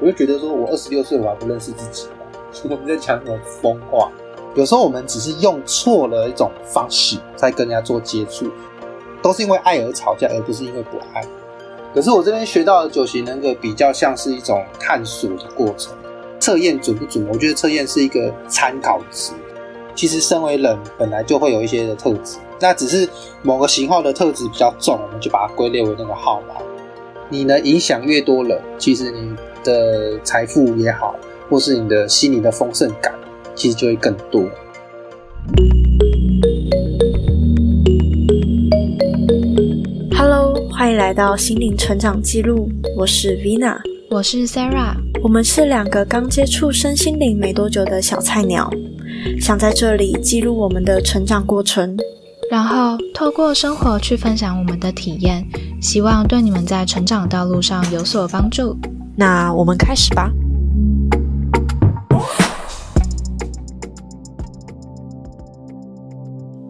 我就觉得说，我二十六岁我还不认识自己？我们在讲什么疯话？有时候我们只是用错了一种方式在跟人家做接触，都是因为爱而吵架，而不是因为不爱。可是我这边学到的九型人格比较像是一种探索的过程，测验准不准？我觉得测验是一个参考值。其实身为人本来就会有一些的特质，那只是某个型号的特质比较重，我们就把它归类为那个号码。你呢，影响越多人，其实你的财富也好，或是你的心灵的丰盛感，其实就会更多。Hello，欢迎来到心灵成长记录，我是 Vina，我是 Sarah，我们是两个刚接触身心灵没多久的小菜鸟，想在这里记录我们的成长过程，然后透过生活去分享我们的体验，希望对你们在成长道路上有所帮助。那我们开始吧。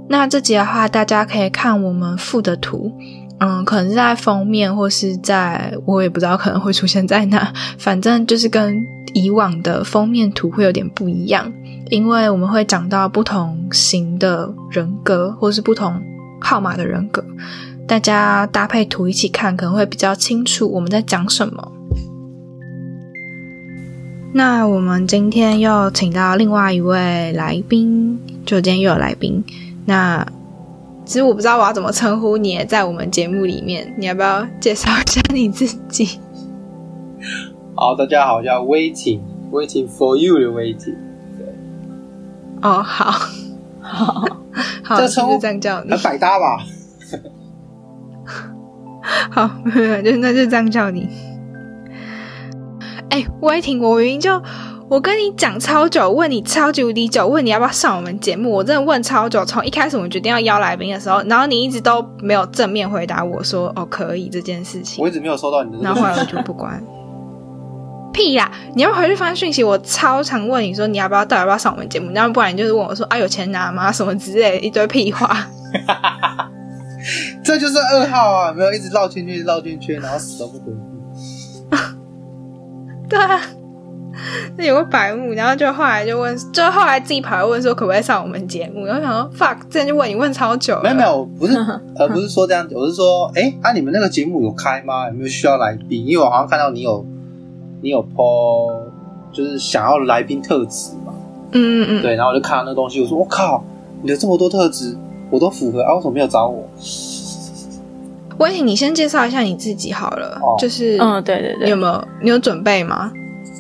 那这集的话，大家可以看我们附的图，嗯，可能是在封面，或是在我也不知道可能会出现在哪，反正就是跟以往的封面图会有点不一样，因为我们会讲到不同型的人格，或是不同号码的人格，大家搭配图一起看，可能会比较清楚我们在讲什么。那我们今天又请到另外一位来宾，就今天又有来宾。那其实我不知道我要怎么称呼你，在我们节目里面，你要不要介绍一下你自己？好，大家好，我叫 Waiting，Waiting for you 的 Waiting。对，哦，好，好，好，这称呼这样叫你，很百搭吧？好，就那就这样叫你。哎我明明就。我跟你讲超久，问你超级无敌久，问你要不要上我们节目，我真的问超久。从一开始我们决定要邀来宾的时候，然后你一直都没有正面回答我说哦可以这件事情。我一直没有收到你的，然后后来我就不管。屁呀！你要回去发讯息，我超常问你说你要不要到底，要不要上我们节目，然后不然你就是问我说啊有钱拿吗？什么之类一堆屁话。这就是二号啊，没有一直绕圈圈绕圈圈，然后死都不回复。对啊。那有个白目，然后就后来就问，就后来自己跑来问说可不可以上我们节目？然后想说 fuck，之前就问你问超久。没有没有，不是 呃不是说这样子，我是说，哎，啊你们那个节目有开吗？有没有需要来宾？因为我好像看到你有你有 po，就是想要来宾特质嘛。嗯嗯嗯。对，然后我就看到那东西，我说我靠，你的这么多特质，我都符合啊，为什么没有找我？威霆，你先介绍一下你自己好了，就是嗯对对对，你有没有你有准备吗？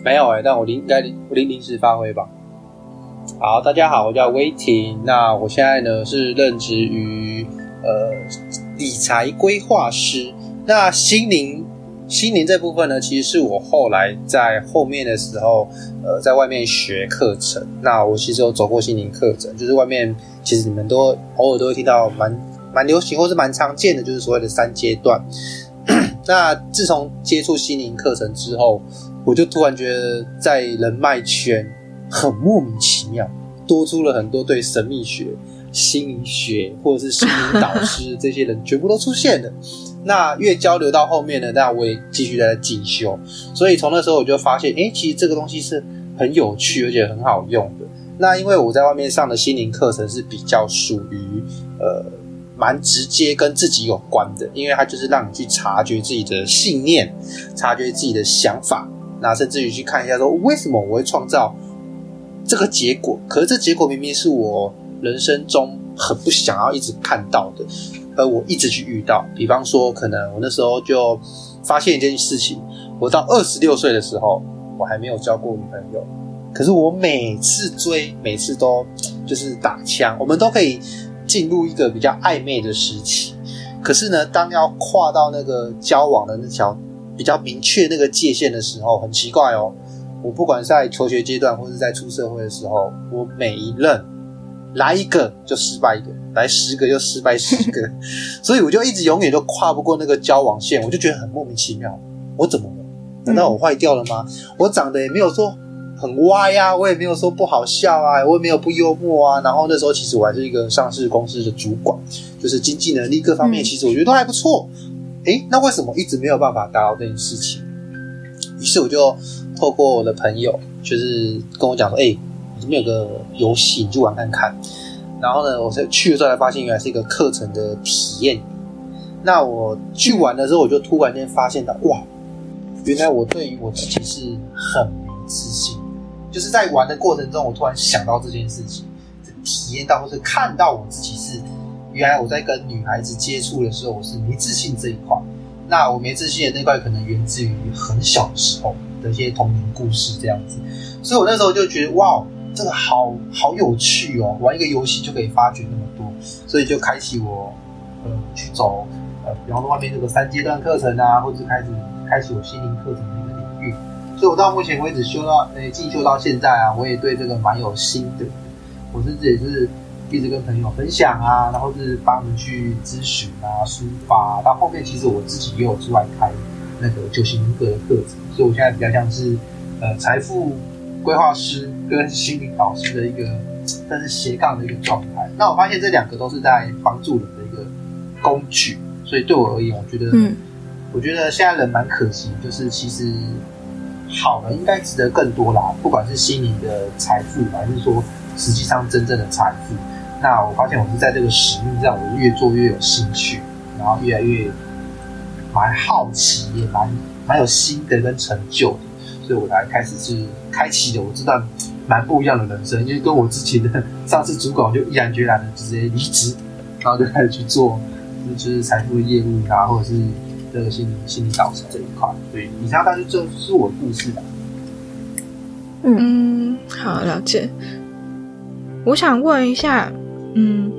没有哎，但我临应该我临临时发挥吧。好，大家好，我叫威霆。那我现在呢是任职于呃理财规划师。那心灵心灵这部分呢，其实是我后来在后面的时候呃在外面学课程。那我其实有走过心灵课程，就是外面其实你们都偶尔都会听到蛮蛮流行或是蛮常见的，就是所谓的三阶段。那自从接触心灵课程之后，我就突然觉得，在人脉圈很莫名其妙，多出了很多对神秘学、心理学或者是心灵导师 这些人全部都出现了。那越交流到后面呢，那我也继续在进修。所以从那时候我就发现，哎，其实这个东西是很有趣而且很好用的。那因为我在外面上的心灵课程是比较属于呃蛮直接跟自己有关的，因为它就是让你去察觉自己的信念，察觉自己的想法。那甚至于去看一下，说为什么我会创造这个结果？可是这结果明明是我人生中很不想要一直看到的，而我一直去遇到。比方说，可能我那时候就发现一件事情：我到二十六岁的时候，我还没有交过女朋友。可是我每次追，每次都就是打枪，我们都可以进入一个比较暧昧的时期。可是呢，当要跨到那个交往的那条。比较明确那个界限的时候，很奇怪哦。我不管在求学阶段，或是在出社会的时候，我每一任来一个就失败一个，来十个就失败十个，所以我就一直永远都跨不过那个交往线，我就觉得很莫名其妙。我怎么了？难道我坏掉了吗？我长得也没有说很歪呀，我也没有说不好笑啊，我也没有不幽默啊。然后那时候其实我还是一个上市公司的主管，就是经济能力各方面，其实我觉得都还不错。哎，那为什么一直没有办法达到这件事情？于是我就透过我的朋友，就是跟我讲说，哎、我这边有个游戏，你去玩看看。然后呢，我才去的时候才发现，原来是一个课程的体验。那我去玩的时候，我就突然间发现到，哇，原来我对于我自己是很没自信。就是在玩的过程中，我突然想到这件事情，体验到或是看到我自己是，原来我在跟女孩子接触的时候，我是没自信这一块。那我没自信的那块，可能源自于很小的时候的一些童年故事这样子。所以我那时候就觉得，哇，这个好好有趣哦！玩一个游戏就可以发掘那么多，所以就开启我呃去走呃，比方说外面这个三阶段课程啊，或者是开始开启我心灵课程。所以我到目前为止修到呃进修到现在啊，我也对这个蛮有心得。我甚至也是一直跟朋友分享啊，然后是帮他们去咨询啊、抒发、啊。到后面其实我自己也有出来开那个九型人格的课程，所以我现在比较像是呃财富规划师跟心灵导师的一个，但是斜杠的一个状态。那我发现这两个都是在帮助人的一个工具，所以对我而言，我觉得，嗯，我觉得现在人蛮可惜，就是其实好的应该值得更多啦，不管是心灵的财富，还是说实际上真正的财富。那我发现我是在这个使命上，我越做越有兴趣，然后越来越蛮好奇，也蛮蛮有心得跟成就的，所以我才开始是开启了我这段蛮不一样的人生，因为跟我之前的上次主管就毅然决然的直接离职，然后就开始去做就是财富业务啊，或者是这个心理心理导师这一块。所以以上大概这是我的故事吧。嗯，好了解。我想问一下，嗯，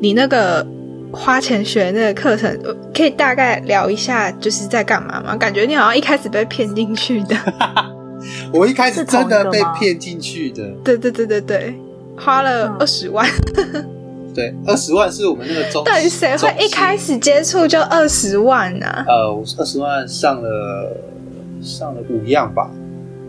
你那个花钱学那个课程，呃可以大概聊一下，就是在干嘛吗？感觉你好像一开始被骗进去的。我一开始真的被骗进去的，对对对对对，花了嗯二十万。对，二十万是我们那个中，到底谁会一开始？接触就二十万啊？呃，我二十万上了上了五样吧，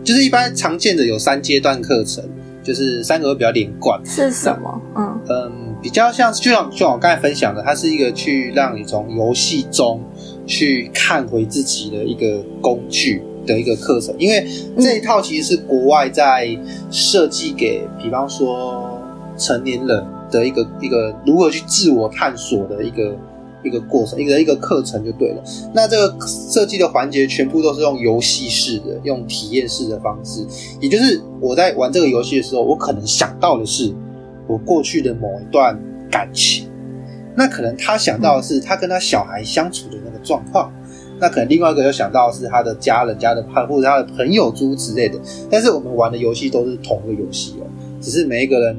就是一般常见的有三阶段课程，就是三个会比较连贯。是什么？嗯嗯，比较像就像就像我刚才分享的，它是一个去让你从游戏中去看回自己的一个工具的一个课程，因为这一套其实是国外在设计给，比方说成年人的一个一个如何去自我探索的一个一个过程，一个一个课程就对了。那这个设计的环节全部都是用游戏式的、用体验式的方式，也就是我在玩这个游戏的时候，我可能想到的是我过去的某一段感情，那可能他想到的是他跟他小孩相处的那个状况，那可能另外一个又想到是他的家人、家的朋或者他的朋友猪之类的。但是我们玩的游戏都是同一个游戏哦，只是每一个人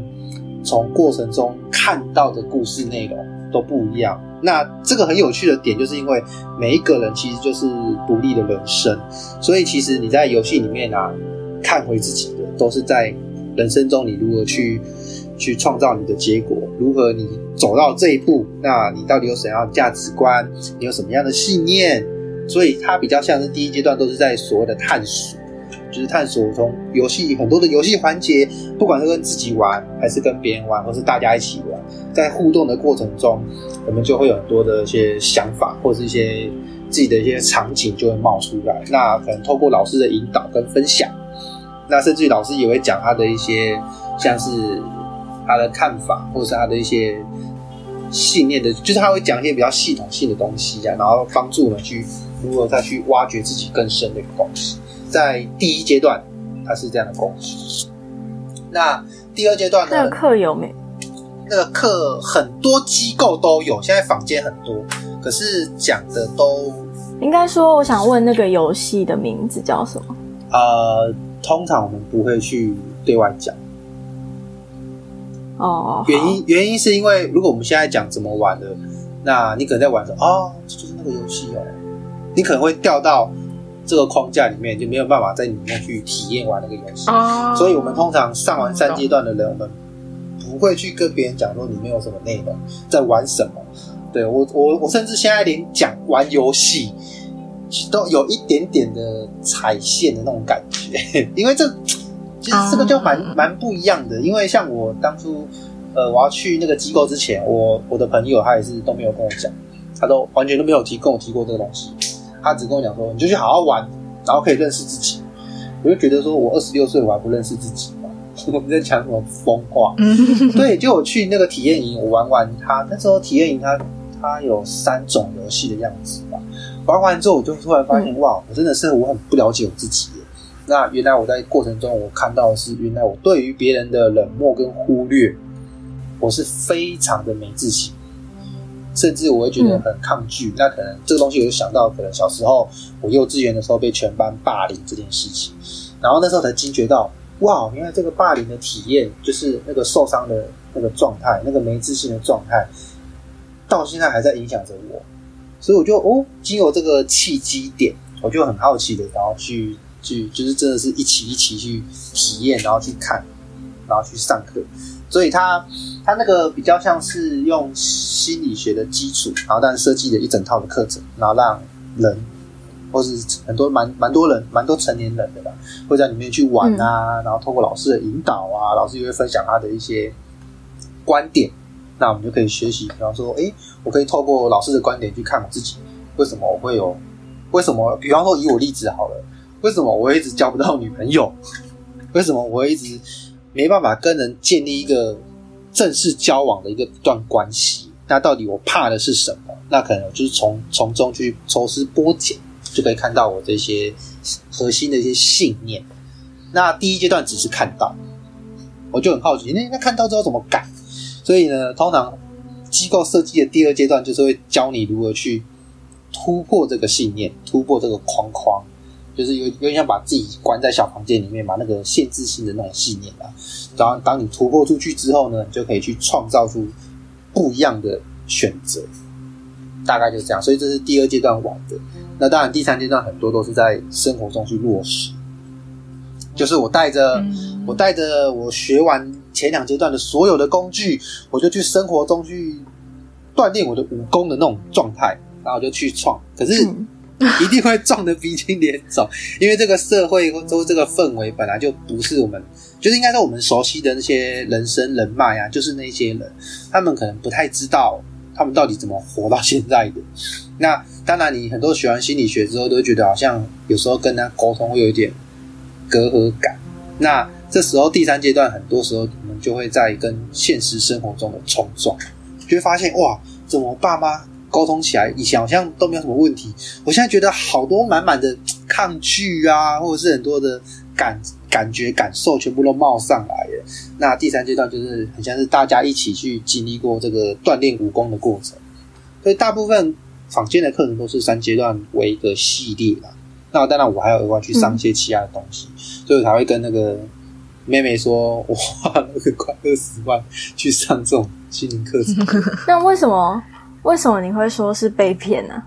从过程中看到的故事内容都不一样。那这个很有趣的点，就是因为每一个人其实就是独立的人生，所以其实你在游戏里面啊，看回自己的都是在人生中你如何去去创造你的结果，如何你走到这一步，那你到底有什么样的价值观，你有什么样的信念？所以它比较像是第一阶段都是在所谓的探索，就是探索从游戏很多的游戏环节，不管是跟自己玩，还是跟别人玩，或是大家一起玩，在互动的过程中，我们就会有很多的一些想法，或是一些自己的一些场景就会冒出来。那可能透过老师的引导跟分享，那甚至于老师也会讲他的一些像是他的看法，或者是他的一些信念的，就是他会讲一些比较系统性的东西啊，然后帮助我们去如何再去挖掘自己更深的一个东西。在第一阶段，它是这样的东西。那第二阶段呢？那个课有没？那个课很多机构都有，现在坊间很多，可是讲的都应该说，我想问那个游戏的名字叫什么？呃，通常我们不会去对外讲。哦，原因原因是因为，如果我们现在讲怎么玩的，那你可能在玩的，哦，这就是那个游戏哦，你可能会掉到这个框架里面，就没有办法在里面去体验玩那个游戏。哦所以我们通常上完三阶段的人，我们不会去跟别人讲说里面有什么内容，在玩什么。对我我我甚至现在连讲玩游戏都有一点点的踩线的那种感觉，因为这其实这个就蛮哦蛮不一样的。因为像我当初呃我要去那个机构之前，我我的朋友他也是都没有跟我讲，他都完全都没有提跟我提过这个东西，他只跟我讲说你就去好好玩，然后可以认识自己。我就觉得说，我二十六岁我还不认识自己吗？我们在讲什么疯话？对，就我去那个体验营，我玩完它那时候体验营它它有三种游戏的样子吧。玩完之后，我就突然发现，哇，我真的是我很不了解我自己。那原来我在过程中，我看到的是，原来我对于别人的冷漠跟忽略，我是非常的没自信，甚至我会觉得很抗拒。那可能这个东西，我就想到，可能小时候我幼稚园的时候被全班霸凌这件事情，然后那时候才惊觉到，哇，原来这个霸凌的体验，就是那个受伤的那个状态，那个没自信的状态，到现在还在影响着我。所以我就哦，经由这个契机点，我就很好奇的，然后去。去就是真的是一起一起去体验，然后去看，然后去上课，所以他他那个比较像是用心理学的基础，然后但设计了一整套的课程，然后让人或是很多蛮蛮多人蛮多成年人的吧，会在里面去玩啊，然后透过老师的引导啊，老师也会分享他的一些观点，那我们就可以学习，比方说，哎，我可以透过老师的观点去看我自己，为什么我会有，为什么，比方说以我例子好了。为什么我一直交不到女朋友？为什么我一直没办法跟人建立一个正式交往的一个段关系？那到底我怕的是什么？那可能就是从从中去抽丝剥茧，就可以看到我这些核心的一些信念。那第一阶段只是看到，我就很好奇，那那看到之后怎么改？所以呢，通常机构设计的第二阶段就是会教你如何去突破这个信念，突破这个框框。就是有有点像把自己关在小房间里面，把那个限制性的那种信念啊，然后当你突破出去之后呢，你就可以去创造出不一样的选择，大概就是这样。所以这是第二阶段玩的。那当然，第三阶段很多都是在生活中去落实。就是我带着我带着我学完前两阶段的所有的工具，我就去生活中去锻炼我的武功的那种状态，然后就去创。可是。一定会撞得鼻青脸肿，因为这个社会或者这个氛围本来就不是我们，就是应该说我们熟悉的那些人生人脉啊，就是那些人，他们可能不太知道他们到底怎么活到现在的。那当然，你很多学完心理学之后，都觉得好像有时候跟他沟通会有一点隔阂感。那这时候第三阶段，很多时候我们就会在跟现实生活中的冲撞，就会发现哇，怎么爸妈？沟通起来以前好像都没有什么问题，我现在觉得好多满满的抗拒啊，或者是很多的感感觉感受全部都冒上来了。那第三阶段就是很像是大家一起去经历过这个锻炼武功的过程，所以大部分坊间的课程都是三阶段为一个系列啦。那当然我还要额外去上一些其他的东西，所以我才会跟那个妹妹说，我花了快二十万去上这种心灵课程。那为什么？为什么你会说是被骗呢？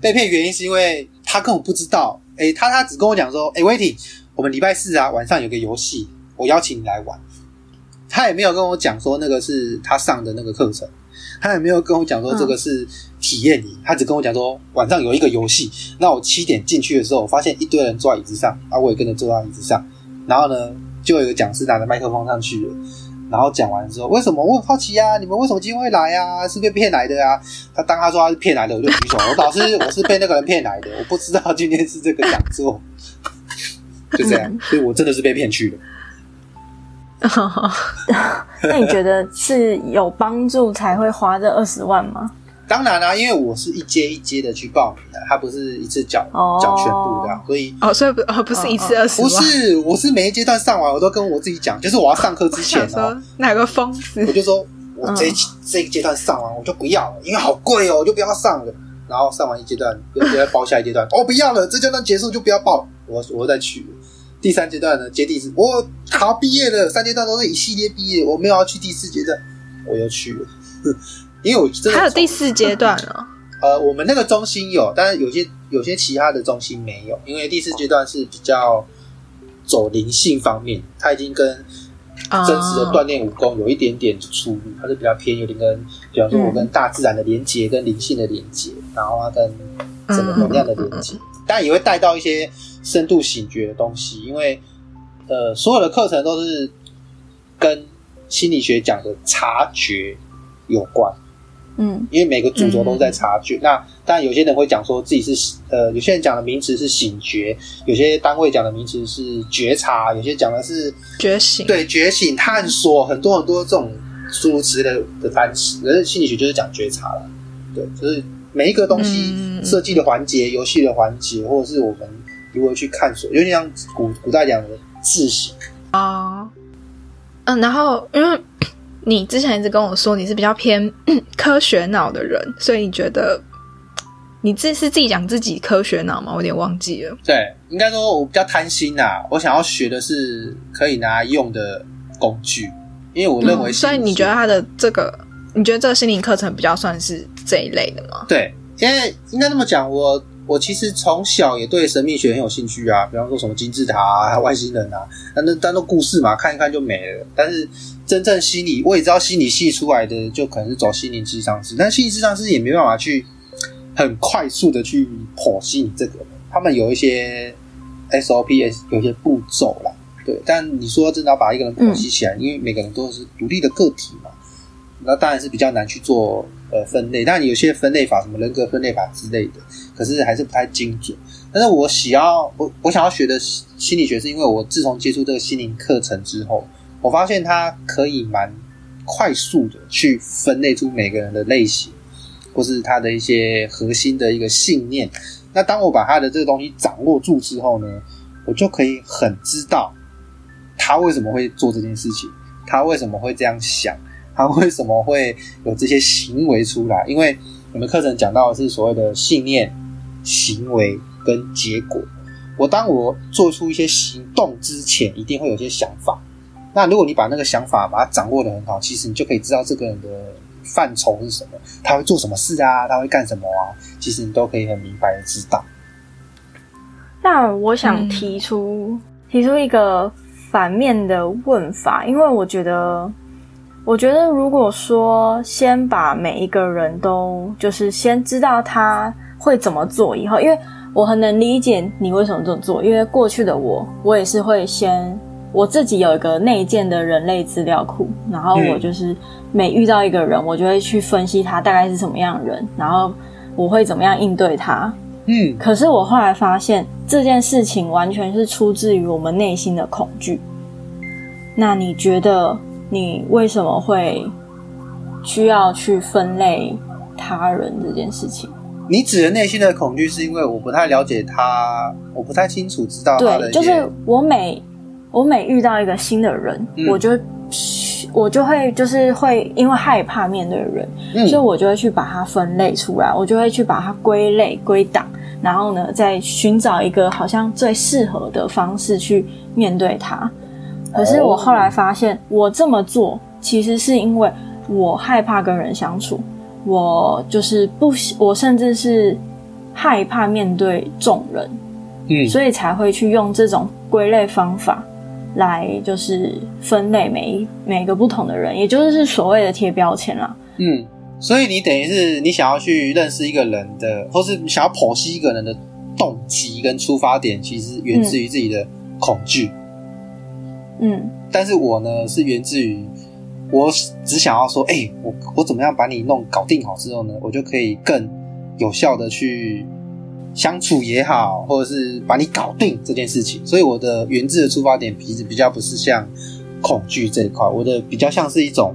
被骗原因是因为他根本不知道，哎，他他只跟我讲说，哎，Waiting，我们礼拜四啊晚上有个游戏，我邀请你来玩。他也没有跟我讲说那个是他上的那个课程，他也没有跟我讲说这个是体验营，他只跟我讲说晚上有一个游戏。那我七点进去的时候，我发现一堆人坐在椅子上，啊，我也跟着坐在椅子上，然后呢，就有一个讲师拿着麦克风上去了。然后讲完之后，为什么我很好奇呀？你们为什么今天会来呀？是被骗来的呀？他当他说他是骗来的，我就举手。我老师，我是被那个人骗来的，我不知道今天是这个讲座，就这样。所以我真的是被骗去的。那你觉得是有帮助才会花这二十万吗？当然啦，因为我是一阶一阶的去报名的，他不是一次缴缴全部的，所以哦，所以不 哦不是一次二十万，不是，我是每一阶段上完，我都跟我自己讲，就是我要上课之前哦，哪个疯子，我就说我这这一阶段上完我就不要了，因为好贵哦，我就不要上了。然后上完一阶段，又再报下一阶段，哦不要了，这阶段结束就不要报，我我再去第三阶段呢，接第四，我考毕业了，三阶段都是一系列毕业，我没有要去第四阶段，我又去了。因为我真的还有第四阶段哦。呃，我们那个中心有，但是有些有些其他的中心没有，因为第四阶段是比较走灵性方面，它已经跟真实的锻炼武功有一点点出入，它是比较偏有点跟，比方说我跟大自然的连接，跟灵性的连接，然后它跟整个能量的连接，但也会带到一些深度醒觉的东西，因为呃，所有的课程都是跟心理学讲的察觉有关。嗯，因为每个主轴都在察觉，那当然有些人会讲说自己是呃，有些人讲的名词是醒觉，有些单位讲的名词是觉察，有些讲的是觉醒。对，觉醒、探索，很多很多这种诸如此类的的单词。人心理学就是讲觉察了，对，就是每一个东西设计的环节、游戏的环节，或者是我们如何去探索，有点像古古代讲的自省啊。嗯，然后因为你之前一直跟我说你是比较偏 科学脑的人，所以你觉得。你自是自己讲自己科学脑吗？我有点忘记了。对，应该说我比较贪心呐，我想要学的是可以拿来用的工具，因为我认为。所以你觉得他的这个，你觉得这个心灵课程比较算是这一类的吗？对，因为应该那么讲，我我其实从小也对神秘学很有兴趣啊，比方说什么金字塔啊、外星人啊，那那当做故事嘛，看一看就没了。但是真正心理，我也知道心理系出来的就可能是走心灵智商师，但心理智商师也没办法去。很快速的去剖析你这个人，他们有一些 SOP，有一些步骤啦，对。但你说真的要把一个人剖析起来，因为每个人都是独立的个体嘛，那当然是比较难去做呃分类。但有些分类法，什么人格分类法之类的，可是还是不太精准。但是我想要我我想要学的心理学，是因为我自从接触这个心灵课程之后，我发现它可以蛮快速的去分类出每个人的类型。或是他的一些核心的一个信念，那当我把他的这个东西掌握住之后呢，我就可以很知道他为什么会做这件事情，他为什么会这样想，他为什么会有这些行为出来。因为我们课程讲到的是所谓的信念、行为跟结果。我当我做出一些行动之前，一定会有些想法。那如果你把那个想法把它掌握的很好，其实你就可以知道这个人的。范畴是什么？他会做什么事啊？他会干什么啊？其实你都可以很明白的知道。那我想提出提出一个反面的问法，因为我觉得，我觉得如果说先把每一个人都就是先知道他会怎么做以后，因为我很能理解你为什么这么做，因为过去的我，我也是会先。我自己有一个内建的人类资料库，然后我就是每遇到一个人，我就会去分析他大概是什么样的人，然后我会怎么样应对他。嗯，可是我后来发现这件事情完全是出自于我们内心的恐惧。那你觉得你为什么会需要去分类他人这件事情？你指的内心的恐惧，是因为我不太了解他，我不太清楚知道他的。对，就是我每。我每遇到一个新的人，我就我就会就是会因为害怕面对人，所以我就会去把它分类出来，我就会去把它归类归档，然后呢，再寻找一个好像最适合的方式去面对它。可是我后来发现，我这么做其实是因为我害怕跟人相处，我就是不，我甚至是害怕面对众人，嗯，所以才会去用这种归类方法。来就是分类每一每个不同的人，也就是所谓的贴标签啦。嗯，所以你等于是你想要去认识一个人的，或是想要剖析一个人的动机跟出发点，其实源自于自己的恐惧。嗯，但是我呢是源自于我只想要说，哎，我我怎么样把你弄搞定好之后呢，我就可以更有效的去。相处也好，或者是把你搞定这件事情，所以我的原自的出发点其实比较不是像恐惧这一块，我的 比较像是一种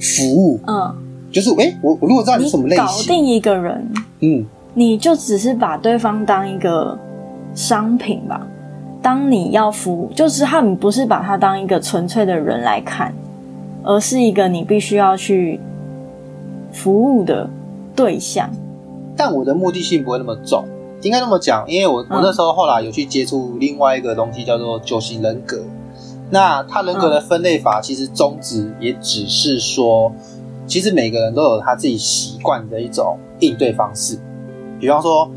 服务。嗯，就是哎，我我如果知道你什么类型，搞定一个人，嗯，你就只是把对方当一个商品吧。当你要服务，就是他们不是把他当一个纯粹的人来看，而是一个你必须要去服务的对象。但我的目的性不会那么重，应该那么讲，因为我我那时候后来有去接触另外一个东西，叫做九型人格。那他人格的分类法，其实宗旨也只是说，其实每个人都有他自己习惯的一种应对方式。比方说，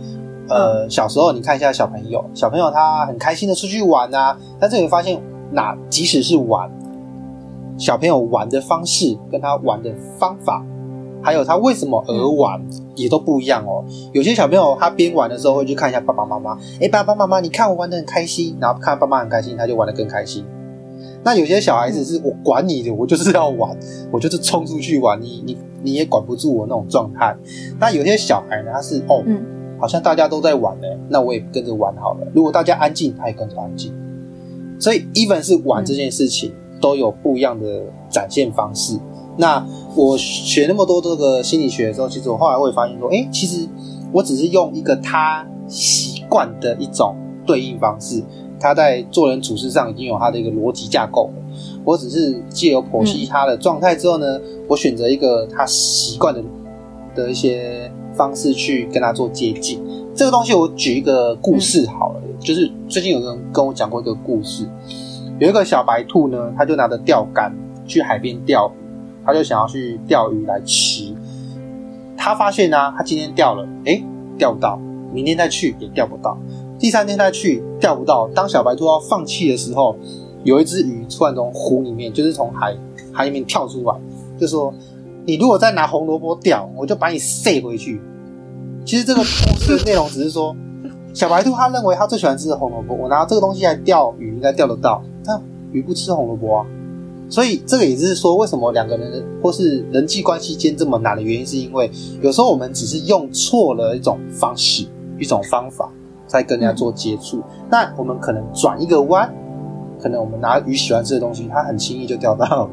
呃，小时候你看一下小朋友，小朋友他很开心的出去玩啊，但是你会发现，那即使是玩，小朋友玩的方式跟他玩的方法。还有他为什么而玩也都不一样哦。有些小朋友他边玩的时候会去看一下爸爸妈妈，哎，爸爸妈妈，你看我玩的很开心，然后看爸妈很开心，他就玩的更开心。那有些小孩子是我管你的，我就是要玩，我就是冲出去玩，你你你也管不住我那种状态。那有些小孩呢，他是哦，嗯好像大家都在玩呢，那我也跟着玩好了。如果大家安静，他也跟着安静。所以，even 是玩这件事情，都有不一样的展现方式。那我学那么多这个心理学的时候，其实我后来会发现说，哎，其实我只是用一个他习惯的一种对应方式，他在做人处事上已经有他的一个逻辑架构了。我只是借由剖析他的状态之后呢，我选择一个他习惯的的一些方式去跟他做接近。这个东西我举一个故事好了，就是最近有人跟我讲过一个故事，有一个小白兔呢，他就拿着钓竿去海边钓鱼，他就想要去钓鱼来吃。他发现呢、他今天钓了，诶，钓不到；明天再去也钓不到，第三天再去钓不到。当小白兔要放弃的时候，有一只鱼突然从湖里面，就是从海海里面跳出来，就说：“你如果再拿红萝卜钓，我就把你塞回去。”其实这个故事的内容只是说，小白兔他认为他最喜欢吃的红萝卜，我拿这个东西来钓鱼应该钓得到，但鱼不吃红萝卜啊。所以这个也就是说，为什么两个人或是人际关系间这么难的原因，是因为有时候我们只是用错了一种方式、一种方法在跟人家做接触。那我们可能转一个弯，可能我们拿鱼喜欢吃的东西，它很轻易就钓到了。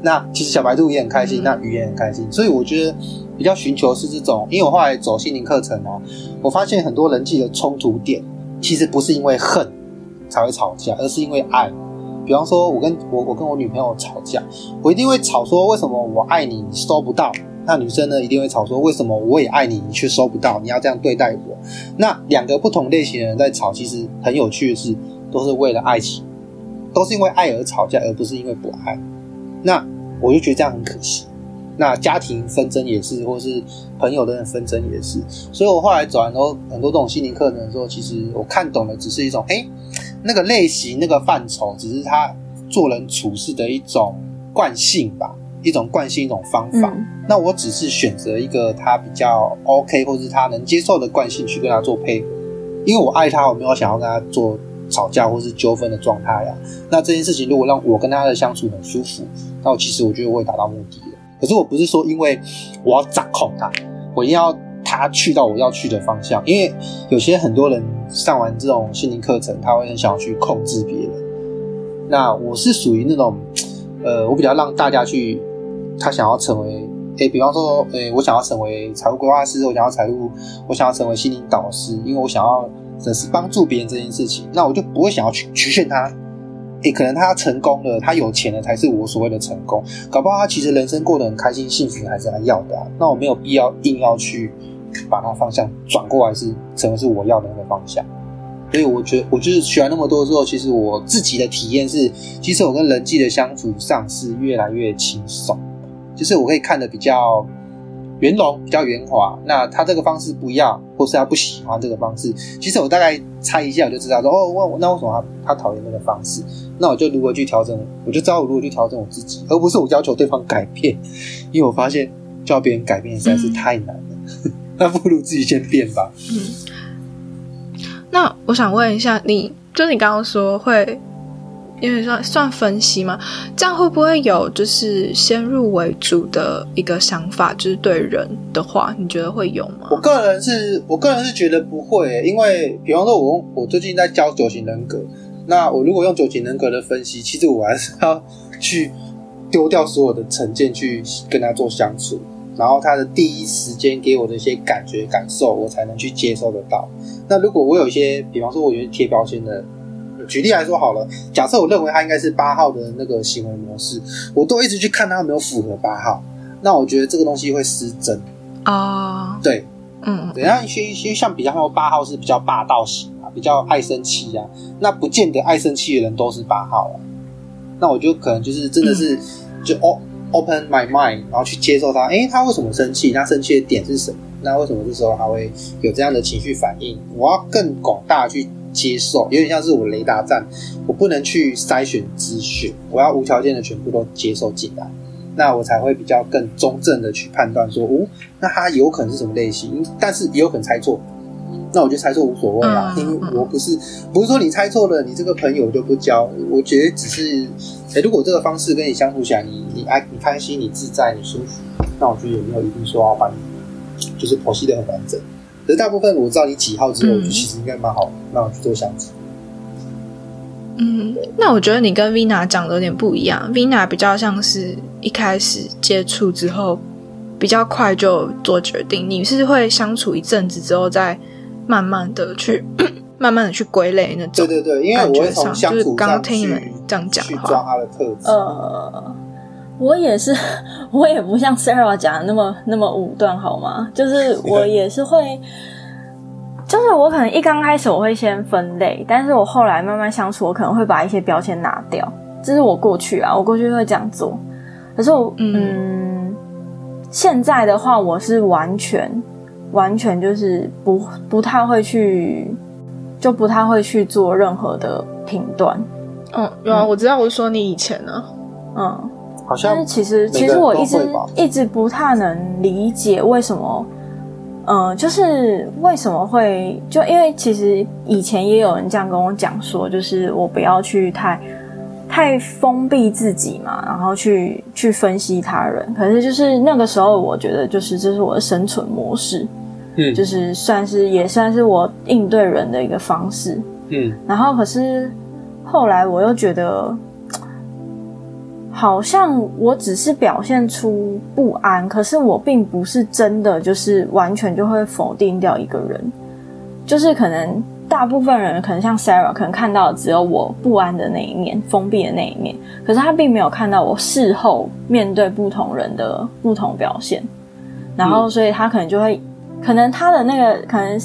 那其实小白兔也很开心，那鱼也很开心。所以我觉得比较寻求是这种，因为我后来走心灵课程啊，我发现很多人际的冲突点，其实不是因为恨才会吵架，而是因为爱。比方说，我跟我我跟我女朋友吵架，我一定会吵说为什么我爱你，你收不到。那女生呢，一定会吵说为什么我也爱你，你却收不到，你要这样对待我。那两个不同类型的人在吵，其实很有趣的是，都是为了爱情，都是因为爱而吵架，而不是因为不爱。那我就觉得这样很可惜。那家庭纷争也是，或是朋友的纷争也是。所以我后来走很多很多这种心灵课程的时候，其实我看懂的只是一种，哎、那个类型、那个范畴，只是他做人处事的一种惯性吧，一种惯性、一种方法。嗯那我只是选择一个他比较 OK，或是他能接受的惯性去跟他做配合，因为我爱他，我没有想要跟他做吵架或是纠纷的状态呀。那这件事情如果让我跟他的相处很舒服，那我其实我觉得我会达到目的的。可是我不是说因为我要掌控他，我一定要他去到我要去的方向，因为有些很多人上完这种心灵课程，他会很想要去控制别人。那我是属于那种，呃，我比较让大家去，他想要成为，诶，比方说，诶，我想要成为财务规划师，我想要财务，我想要成为心灵导师，因为我想要只是帮助别人这件事情，那我就不会想要去局限他。诶，可能他成功了，他有钱了，才是我所谓的成功。搞不好他其实人生过得很开心、幸福，还是他要的。那我没有必要硬要去把他方向转过来，是成为是我要的那个方向。所以我觉得，我就是学完那么多之后，其实我自己的体验是，其实我跟人际的相处上是越来越轻松，就是我可以看得比较圆融、比较圆滑。那他这个方式不要，或是他不喜欢这个方式，其实我大概猜一下，我就知道说，哦，我那为什么他他讨厌那个方式？那我就如何去调整，我就知道我如何去调整我自己，而不是我要求对方改变，因为我发现叫别人改变实在是太难了，那不如自己先变吧。嗯。那我想问一下，你就你刚刚说会，因为算算分析嘛，这样会不会有就是先入为主的一个想法？就是对人的话，你觉得会有吗？我个人是我个人是觉得不会、因为比方说我我最近在教九型人格，那我如果用九型人格的分析，其实我还是要去丢掉所有的成见去跟他做相处，然后他的第一时间给我的一些感觉感受，我才能去接受得到。那如果我有一些，比方说我有些贴标签的，举例来说好了，假设我认为他应该是八号的那个行为模式，我都一直去看他有没有符合八号，那我觉得这个东西会失真。啊、对，嗯对，然后一些一些像比较说八号是比较霸道型啊，比较爱生气啊，那不见得爱生气的人都是八号啊。那我就可能就是真的是就 o open my mind，然后去接受他，诶，他为什么生气？他生气的点是什么？那为什么这时候他会有这样的情绪反应？我要更广大地去接受，有点像是我雷达站，我不能去筛选资讯，我要无条件的全部都接受进来。那我才会比较更中正的去判断说，哦，那他有可能是什么类型，但是也有可能猜错。那我觉得猜错无所谓啦，嗯因为我不是不是说你猜错了，你这个朋友就不交。我觉得只是哎，如果这个方式跟你相处起来，你你爱你开心，你自在，你舒服，那我觉得也没有一定说要把你就是剖析的很完整。可是大部分我知道你几号之后，我觉得其实应该蛮好，那我去做相处。嗯，那我觉得你跟 Vina 讲的有点不一样，Vina 比较像是一开始接触之后比较快就做决定，你是会相处一阵子之后再慢慢的去 慢慢的去归类那种。对对对，因为我会从相处刚刚听你们这样讲去抓他的特质。呃，我也是，我也不像 Sarah 讲的那么那么武断，好吗？就是我也是会。就是我可能一刚开始我会先分类，但是我后来慢慢相处，我可能会把一些标签拿掉。这是我过去啊，我过去会这样做。可是我嗯，现在的话，我是完全完全就是不不太会去，就不太会去做任何的评断。嗯，有啊，我知道，我是说你以前呢，嗯，好像。但是其实其实我一直一直不太能理解为什么。嗯，就是为什么会就因为其实以前也有人这样跟我讲说，就是我不要去太太封闭自己嘛，然后去去分析他人。可是就是那个时候，我觉得就是这是我的生存模式，嗯，就是算是也算是我应对人的一个方式，嗯。然后可是后来我又觉得。好像我只是表现出不安，可是我并不是真的就是完全就会否定掉一个人，就是可能大部分人可能像 Sarah 可能看到只有我不安的那一面，封闭的那一面，可是他并没有看到我事后面对不同人的不同表现，然后所以他可能就会，可能他的那个可能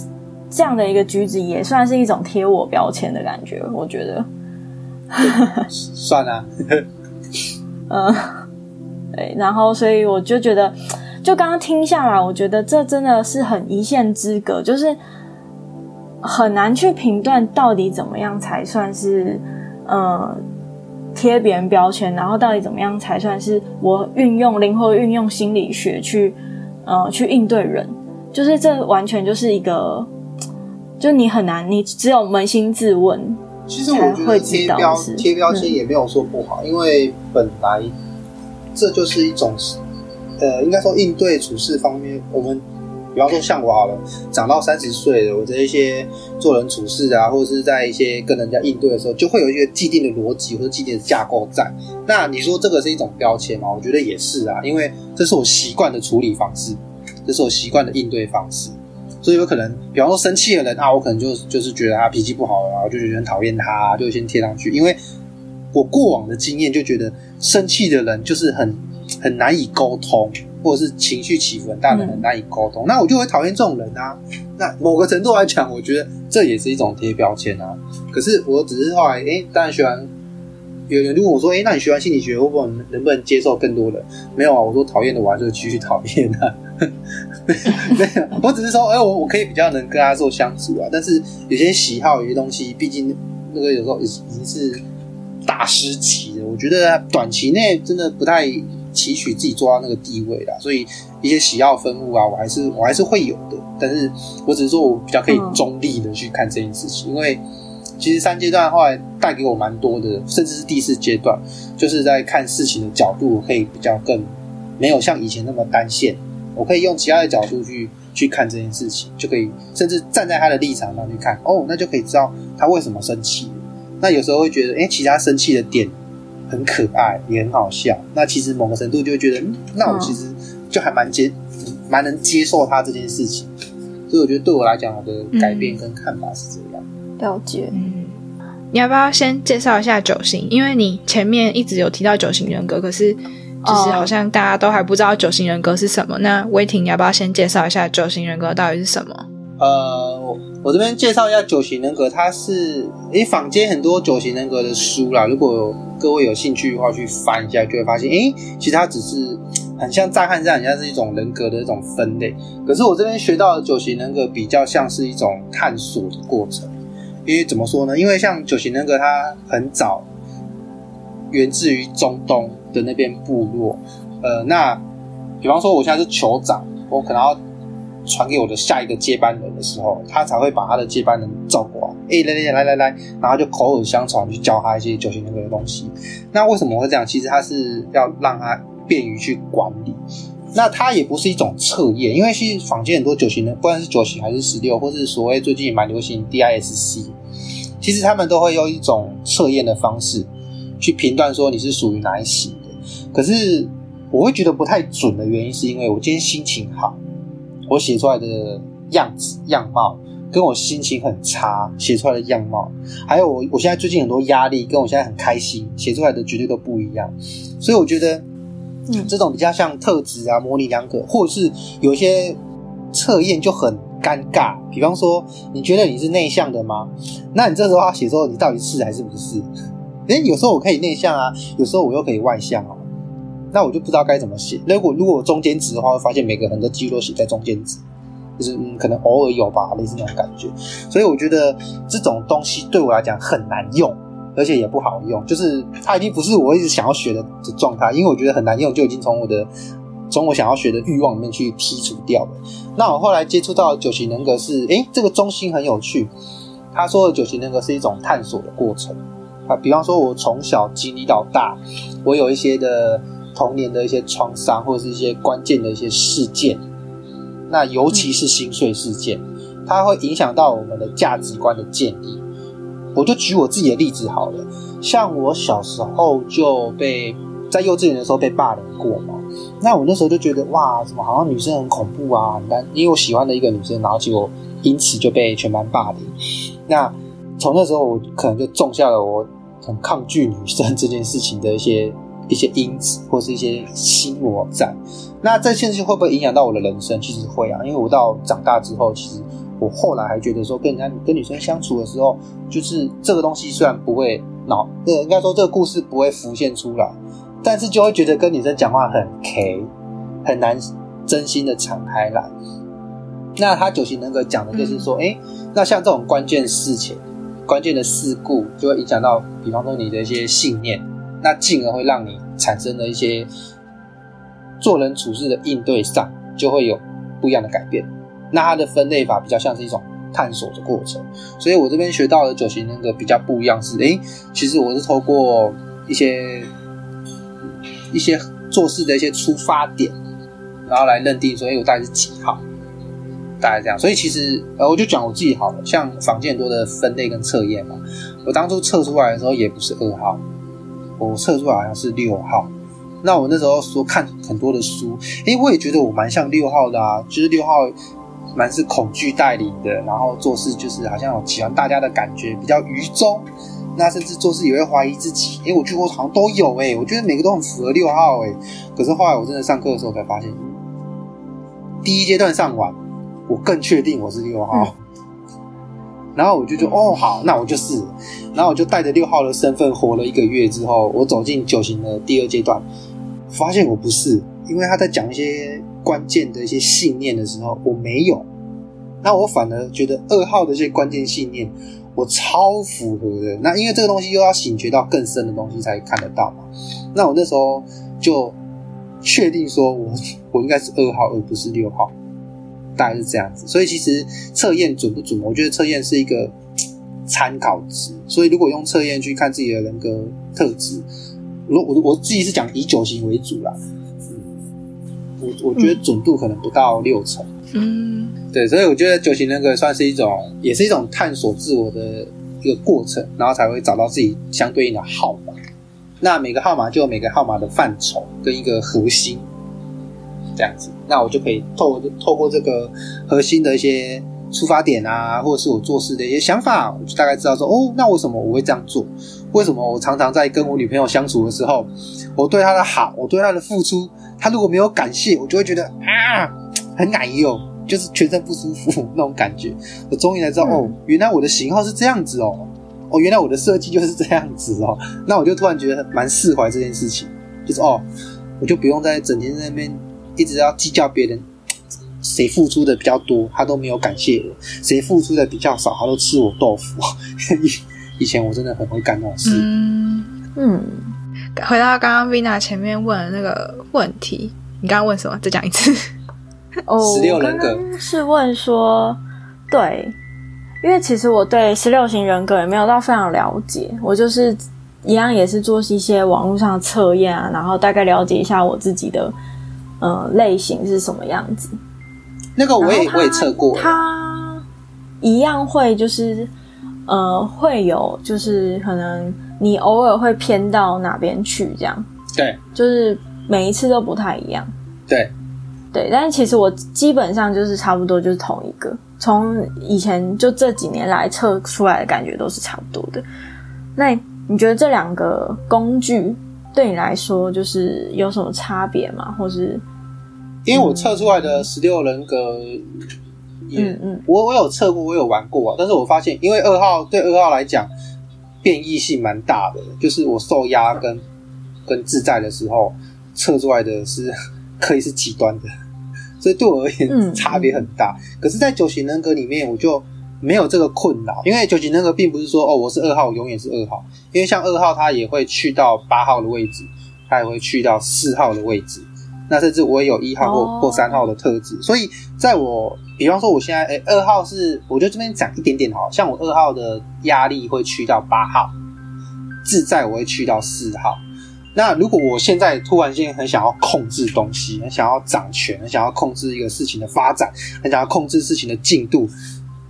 这样的一个举止也算是一种贴我标签的感觉，我觉得，算了。嗯，对，然后所以我就觉得，就刚刚听下来，我觉得这真的是很一线之隔，就是很难去评断到底怎么样才算是，呃，贴别人标签，然后到底怎么样才算是我运用灵活运用心理学去，呃，去应对人，就是这完全就是一个，就你很难，你只有扪心自问。其实我觉得贴标贴标签也没有说不好，因为本来这就是一种，呃，应该说应对处事方面，我们比方说像我好了，长到三十岁了，我这一些做人处事啊，或者是在一些跟人家应对的时候，就会有一个既定的逻辑或者既定的架构在。那你说这个是一种标签吗？我觉得也是啊，因为这是我习惯的处理方式，这是我习惯的应对方式。所以有可能，比方说生气的人啊，我可能就就是觉得他脾气不好，然后就觉得很讨厌他，就先贴上去。因为我过往的经验就觉得，生气的人就是很很难以沟通，或者是情绪起伏很大的很难以沟通，那我就会讨厌这种人啊。那某个程度来讲，我觉得这也是一种贴标签啊。可是我只是后来，哎，当然学完，有人就问我说，哎，那你学完心理学，会不会能不能接受更多人？没有啊，我说讨厌的我还是继续讨厌啊。没有，我只是说，哎，我我可以比较能跟他做相处啊。但是有些喜好，有些东西，毕竟那个有时候已已经是大师级的。我觉得短期内真的不太期许自己做到那个地位啦。所以一些喜好分物啊，我还是我还是会有的。但是我只是说我比较可以中立的去看这件事情，因为其实三阶段后来带给我蛮多的，甚至是第四阶段，就是在看事情的角度可以比较更没有像以前那么单线。我可以用其他的角度去去看这件事情，就可以甚至站在他的立场上去看，哦，那就可以知道他为什么生气。那有时候会觉得，哎，其他生气的点很可爱，也很好笑。那其实某个程度就会觉得，那我其实就还蛮接，蛮能接受他这件事情。所以我觉得对我来讲，我的改变跟看法是这样。了解。嗯，你要不要先介绍一下九型？因为你前面一直有提到九型人格，可是。就是好像大家都还不知道九型人格是什么，那威霆你要不要先介绍一下九型人格到底是什么？呃，我这边介绍一下九型人格，它是诶坊间很多九型人格的书啦，如果各位有兴趣的话去翻一下，就会发现，诶，其实它只是很像乍看上很像是一种人格的一种分类，可是我这边学到的九型人格比较像是一种探索的过程，因为怎么说呢？因为像九型人格它很早源自于中东。的那边部落，呃，那比方说我现在是酋长，我可能要传给我的下一个接班人的时候，他才会把他的接班人照过来。哎，来来来来来，然后就口耳相传去教他一些九型人格的东西。那为什么会这样？其实他是要让他便于去管理。那它也不是一种测验，因为其实坊间很多九型的，不管是九型还是十六，或是所谓最近蛮流行 DISC，其实他们都会用一种测验的方式去评断说你是属于哪一型。可是我会觉得不太准的原因，是因为我今天心情好，我写出来的样子样貌，跟我心情很差写出来的样貌，还有我我现在最近很多压力，跟我现在很开心写出来的绝对都不一样。所以我觉得，嗯，这种比较像特质啊，模棱两可，或者是有一些测验就很尴尬。比方说，你觉得你是内向的吗？那你这时候要写说你到底是还是不是？哎，有时候我可以内向啊，有时候我又可以外向啊。那我就不知道该怎么写。如果如果中间值的话，会发现每个人的记录都写在中间值，就是嗯，可能偶尔有吧，类似那种感觉。所以我觉得这种东西对我来讲很难用，而且也不好用。就是它已经不是我一直想要学的的状态，因为我觉得很难用，就已经从我的从我想要学的欲望里面去剔除掉了。那我后来接触到九型人格是，诶，这个中心很有趣。他说的九型人格是一种探索的过程啊，比方说我从小经历到大，我有一些的。童年的一些创伤，或者是一些关键的一些事件，那尤其是心碎事件，它会影响到我们的价值观的建立。我就举我自己的例子好了，像我小时候就被在幼稚园的时候被霸凌过嘛，那我那时候就觉得哇，怎么好像女生很恐怖啊？但因为我喜欢的一个女生，然后结果因此就被全班霸凌。那从那时候，我可能就种下了我很抗拒女生这件事情的一些。一些因子或是一些心魔在，那这件事会不会影响到我的人生？其实会啊，因为我到长大之后，其实我后来还觉得说，跟人家跟女生相处的时候，就是这个东西虽然不会脑，呃，应该说这个故事不会浮现出来，但是就会觉得跟女生讲话很 K，很难真心的敞开来。那他九型人格讲的就是说，哎，那像这种关键事情、关键的事故，就会影响到，比方说你的一些信念。那进而会让你产生的一些做人处事的应对上，就会有不一样的改变。那它的分类法比较像是一种探索的过程，所以我这边学到的九型人格比较不一样，是诶，其实我是透过一些一些做事的一些出发点，然后来认定说，诶，我大概是几号，大概这样。所以其实呃，我就讲我自己好了，像房间多的分类跟测验嘛，我当初测出来的时候也不是二号。我测出来好像是六号，那我那时候说看很多的书，诶，我也觉得我蛮像六号的啊，就是六号蛮是恐惧带领的，然后做事就是好像有喜欢大家的感觉，比较愚忠，那甚至做事也会怀疑自己，诶，我觉得我好像都有诶，我觉得每个都很符合六号诶，可是后来我真的上课的时候才发现，第一阶段上完，我更确定我是六号。然后我就觉得哦好，那我就是，然后我就带着六号的身份活了一个月之后，我走进九型的第二阶段，发现我不是，因为他在讲一些关键的一些信念的时候，我没有，那我反而觉得二号的这些关键信念我超符合的。那因为这个东西又要醒觉到更深的东西才看得到嘛，那我那时候就确定说我 我应该是二号而不是六号。大概是这样子，所以其实测验准不准？我觉得测验是一个参考值。所以如果用测验去看自己的人格特质，如我我自己是讲以九型为主啦。嗯我我觉得准度可能不到六成。嗯，对，所以我觉得九型人格算是一种，也是一种探索自我的一个过程，然后才会找到自己相对应的号码。那每个号码就有每个号码的范畴跟一个核心。这样子，那我就可以透过透过这个核心的一些出发点啊，或者是我做事的一些想法，我就大概知道说，哦，那为什么我会这样做？为什么我常常在跟我女朋友相处的时候，我对她的好，我对她的付出，她如果没有感谢，我就会觉得啊，很奶油，就是全身不舒服那种感觉。我终于才知道，哦，原来我的型号是这样子哦，哦，原来我的设计就是这样子哦。那我就突然觉得蛮释怀这件事情，就是哦，我就不用再整天在那边。一直要计较别人谁付出的比较多，他都没有感谢我；谁付出的比较少，他都吃我豆腐。以前我真的很会干那种事。嗯嗯，回到刚刚 Vina 前面问的那个问题，你刚刚问什么？再讲一次。哦，十六人格我刚刚是问说，对，因为其实我对十六型人格也没有到非常了解，我就是一样也是做一些网络上的测验啊，然后大概了解一下我自己的呃类型是什么样子。那个我也我也测过，它一样会就是呃会有就是可能你偶尔会偏到哪边去，这样对就是每一次都不太一样。对，对，但是其实我基本上就是差不多就是同一个，从以前就这几年来测出来的感觉都是差不多的。那你觉得这两个工具对你来说就是有什么差别吗？或是因为我测出来的十六人格也，嗯嗯我我有测过，我有玩过啊，但是我发现，因为二号对二号来讲变异性蛮大的，就是我受压跟跟自在的时候测出来的是 可以是极端的，所以对我而言嗯差别很大。可是，在九型人格里面，我就没有这个困扰，因为九型人格并不是说哦我是二号，永远是二号，因为像二号他也会去到八号的位置，他也会去到四号的位置。那甚至我也有一号或、哦或三号的特质，所以在我，比方说我现在，诶、二号是，我就这边讲一点点好，像我二号的压力会去到八号，自在我会去到四号。那如果我现在突然间很想要控制东西，很想要掌权，很想要控制一个事情的发展，很想要控制事情的进度，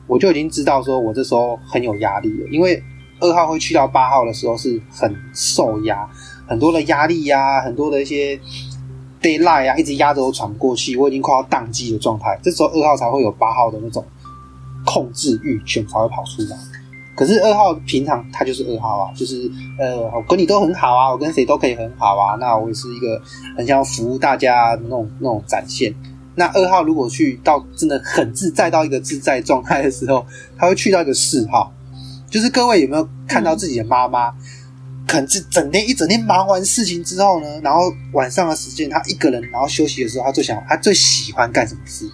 我就已经知道说我这时候很有压力了，因为二号会去到八号的时候是很受压，很多的压力呀、很多的一些 d a y l i g h t 啊，一直压着我喘不过气，我已经快要宕机的状态。这时候二号才会有八号的那种控制欲全才会跑出来。可是二号平常他就是二号啊，就是呃，我跟你都很好啊，我跟谁都可以很好啊。那我也是一个很想要服务大家那种那种展现。那二号如果去到真的很自在到一个自在状态的时候，他会去到一个四号。就是各位有没有看到自己的妈妈？可能是整天一整天忙完事情之后呢，然后晚上的时间，他一个人，然后休息的时候，他最想，他最喜欢干什么事？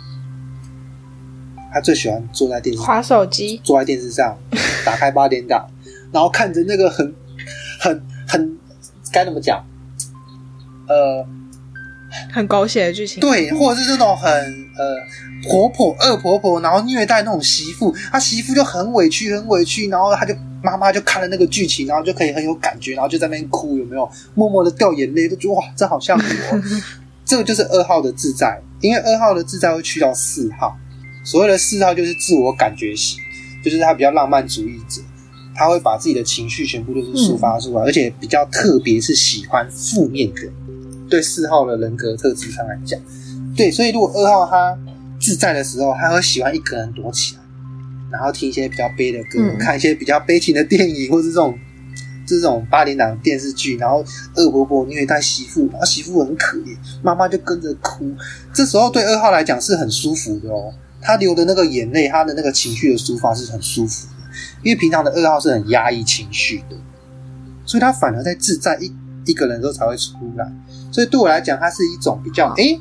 他最喜欢坐在电视滑手机，坐在电视上，打开八点档，然后看着那个很很很该怎么讲？呃，很狗血的剧情。对，或者是这种很呃婆婆恶婆婆，然后虐待那种媳妇，她媳妇就很委屈很委屈，然后她就妈妈就看了那个剧情，然后就可以很有感觉，然后就在那边哭，有没有？默默的掉眼泪，就觉得哇，这好像我。这个就是二号的自在，因为二号的自在会去到四号，所谓的四号就是自我感觉型，就是他比较浪漫主义者，他会把自己的情绪全部都是抒发出来，而且比较特别是喜欢负面的。对四号的人格特质上来讲，对，所以如果二号他自在的时候，他会喜欢一个人躲起来，然后听一些比较悲的歌，嗯看一些比较悲情的电影，或是这种这种八点档电视剧，然后恶婆婆虐待媳妇，然后媳妇很可怜，妈妈就跟着哭。这时候对二号来讲是很舒服的哦，他流的那个眼泪，他的那个情绪的抒发是很舒服的，因为平常的二号是很压抑情绪的，所以他反而在自在一一个人的时候才会出来。所以对我来讲，它是一种比较，诶，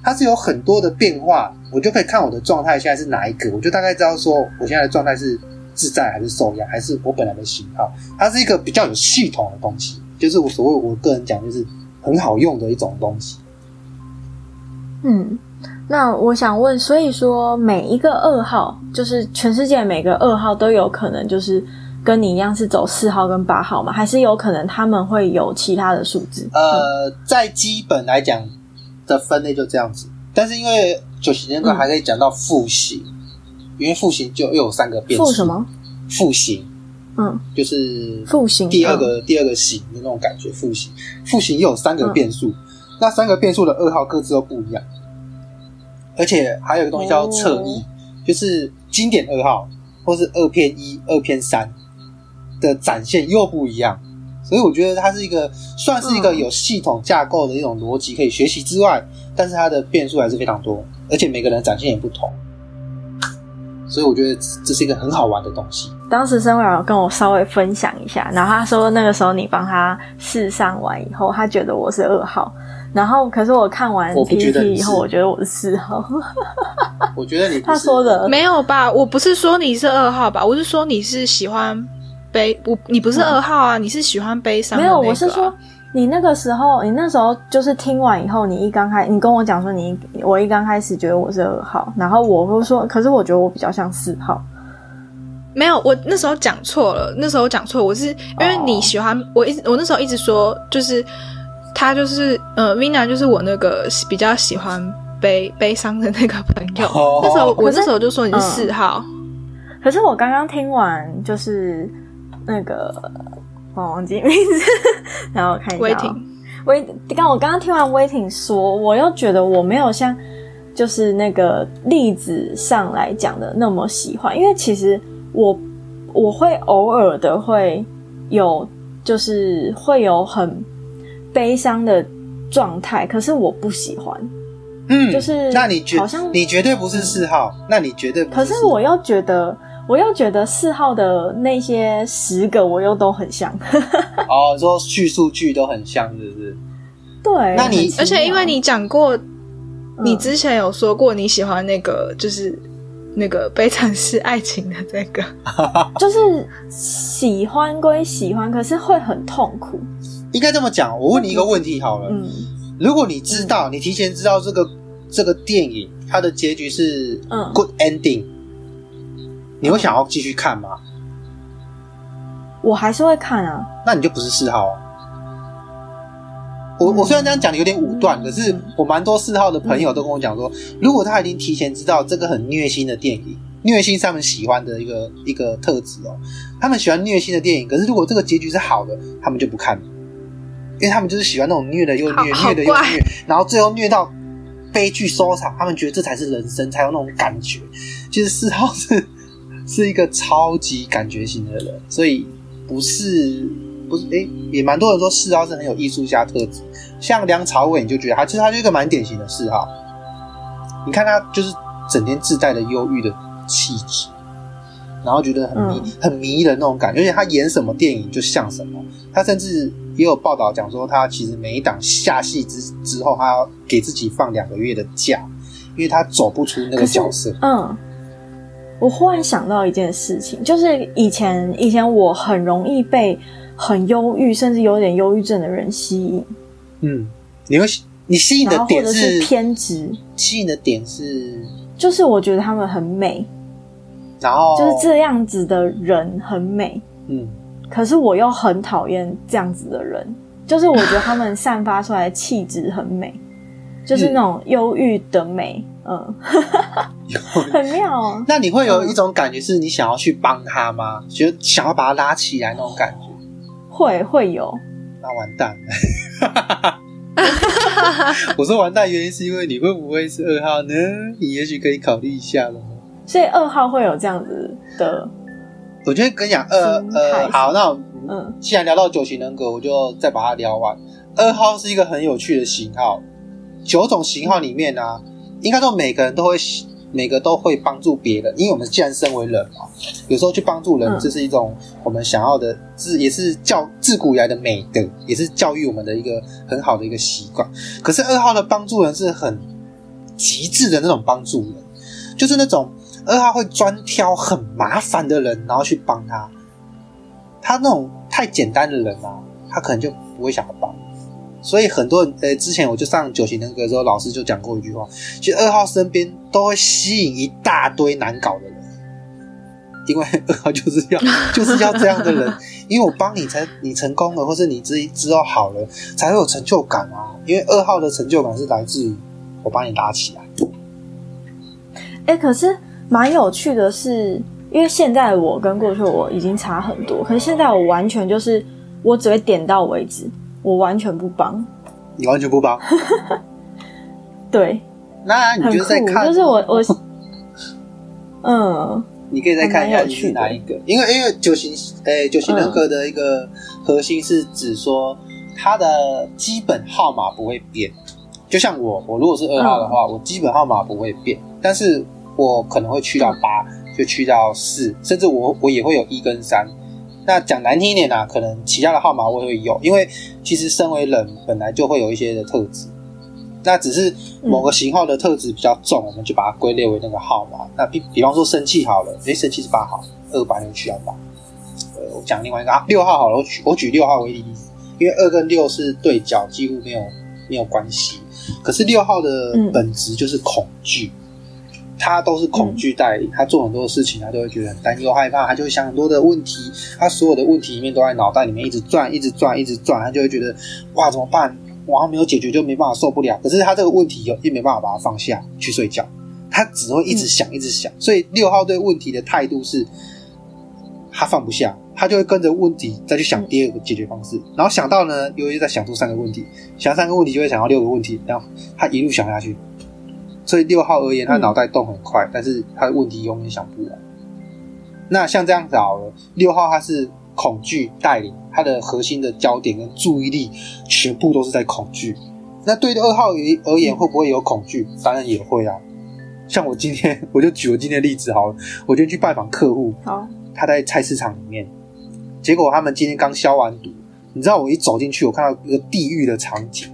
它是有很多的变化，我就可以看我的状态现在是哪一个，我就大概知道说我现在的状态是自在还是受压，还是我本来的型号。它是一个比较有系统的东西，就是我所谓我个人讲就是很好用的一种东西。嗯，那我想问，所以说每一个二号，就是全世界每个二号都有可能就是跟你一样是走四号跟八号吗？还是有可能他们会有其他的数字？呃，在基本来讲的分类就这样子，但是因为九型人格还可以讲到复型，因为复型就又有三个变数。复什？么？复型嗯，就是复型第二个、第二个型的那种感觉。复型，复型又有三个变数，那三个变数的二号各自都不一样，而且还有一个东西叫侧翼，就是经典二号或是二偏一、二偏三的展现又不一样。所以我觉得它是一个算是一个有系统架构的一种逻辑可以学习之外，但是它的变数还是非常多，而且每个人展现也不同。所以我觉得这是一个很好玩的东西。当时申伟有跟我稍微分享一下，然后他说那个时候你帮他试上完以后，他觉得我是二号，然后可是我看完我不觉得 PPT 以后，我觉得我是四号。我觉得你他说的没有吧？我不是说你是二号吧？我是说你是喜欢悲，我你不是二号啊，你是喜欢悲伤、没有，我是说，你那个时候，你那时候就是听完以后，你一刚开，你跟我讲说你我一刚开始觉得我是二号，然后我会说，可是我觉得我比较像四号。没有，我那时候讲错了，那时候讲错，我是因为你喜欢我一直我那时候一直说就是他就是呃 Vina 就是我那个比较喜欢悲悲伤的那个朋友，哦。那时候我那时候就说你是四号，可是我刚刚听完就是那个我忘记名字，然后我看一下、哦。威霆威，刚我刚刚听完威霆说，我又觉得我没有像就是那个例子上来讲的那么喜欢，因为其实我我会偶尔的会有就是会有很悲伤的状态，可是我不喜欢。嗯，就是那你绝好像你绝对不是四号，那你绝对不可是是我又觉得，我又觉得四号的那些十个我又都很像。哦，你说叙述句都很像，是不是？对，那你而且因为你讲过，你嗯之前有说过你喜欢那个就是那个悲惨是爱情的这个，就是喜欢归喜欢，可是会很痛苦。应该这么讲。我问你一个问题好了，嗯如果你知道，你提前知道这个这个电影它的结局是嗯 good ending，你会想要继续看吗？我还是会看啊。那你就不是四号啊。我我虽然这样讲有点武断，可是我蛮多四号的朋友都跟我讲说，如果他已经提前知道这个很虐心的电影，虐心是他们喜欢的一个一个特质哦，他们喜欢虐心的电影，可是如果这个结局是好的，他们就不看了，因为他们就是喜欢那种虐的又虐，虐的又虐，然后最后虐到悲剧收场，他们觉得这才是人生，才有那种感觉。其实四号是是一个超级感觉型的人，所以不是不是诶、也蛮多人说四号是很有艺术家特质，像梁朝伟你就觉得他其实他就是一个蛮典型的四号，你看他就是整天自带的忧郁的气质，然后觉得很迷、嗯。很迷人那种感觉，而且他演什么电影就像什么，他甚至也有报道讲说他其实每一档下戏之之后，他要给自己放两个月的假，因为他走不出那个角色。嗯，我忽然想到一件事情，就是以前以前我很容易被很忧郁，甚至有点忧郁症的人吸引，嗯，你会你吸引的点是是偏执，吸引的点是，就是我觉得他们很美，然后就是这样子的人很美。嗯，可是我又很讨厌这样子的人，就是我觉得他们散发出来的气质很美，就是那种忧郁的美，嗯，很妙啊。那你会有一种感觉是你想要去帮他吗？觉得想要把他拉起来那种感觉？会会有，那完蛋了。我说完蛋，原因是因为你会不会是二号呢？你也许可以考虑一下了。所以二号会有这样子的，我觉得跟你讲，二心态呃，好，那我嗯既然聊到九型人格，我就再把它聊完。二号是一个很有趣的型号，九种型号里面呢、啊，应该说每个人都会，每个都会帮助别人，因为我们既然身为人嘛，有时候去帮助人，嗯这是一种我们想要的，自也是教自古以来的美德，也是教育我们的一个很好的一个习惯。可是二号的帮助人是很极致的那种帮助人，就是那种二号会专挑很麻烦的人，然后去帮他。他那种太简单的人啊，他可能就不会想要帮。所以很多人，呃，之前我就上九型人格的时候，老师就讲过一句话，其实二号身边都会吸引一大堆难搞的人，因为二号就是要 就是要这样的人，因为我帮你才你成功了，或是你之之后好了，才会有成就感啊。因为二号的成就感是来自于我帮你拉起来。哎、可是蛮有趣的是，因为现在我跟过去我已经差很多，可是现在我完全就是我只会点到为止，我完全不帮。你完全不帮，对，那你就在看，就是我我，嗯，你可以再看一下你是哪一个，因为因为九型诶九型人格的一个核心是指说它的基本号码不会变，就像我我如果是二号的话，我基本号码不会变，但是我可能会去到八，就去到四，甚至我我也会有一跟三。那讲难听一点啊，可能其他的号码我也会有，因为其实身为人本来就会有一些的特质，那只是某个型号的特质比较重，我们就把它归类为那个号码。那比比方说生气好了，诶，生气是八号，二八就去到八。呃，我讲另外一个啊，六号好了，我举我举六号为例，因为二跟六是对角，几乎没有没有关系。可是六号的本质就是恐惧，他都是恐惧带领，他做很多事情，他都会觉得很担忧、害怕，他就会想很多的问题，他所有的问题里面都在脑袋里面一直转、一直转、一直转，他就会觉得哇怎么办？哇没有解决就没办法受不了。可是他这个问题又又没办法把它放下去睡觉，他只会一直想、一直想。所以六号对问题的态度是，他放不下。他就会跟着问题再去想第二个解决方式，然后想到呢，又又再想出三个问题，想三个问题就会想到六个问题，然后他一路想下去。所以六号而言，他脑袋动很快，但是他的问题永远想不完。那像这样子好了，六号他是恐惧带领，他的核心的焦点跟注意力全部都是在恐惧。那对二号而而言，会不会有恐惧？当然也会啊。像我今天，我就举我今天的例子好了，我今天去拜访客户，好，他在菜市场里面。结果他们今天刚消完毒，你知道我一走进去，我看到一个地狱的场景，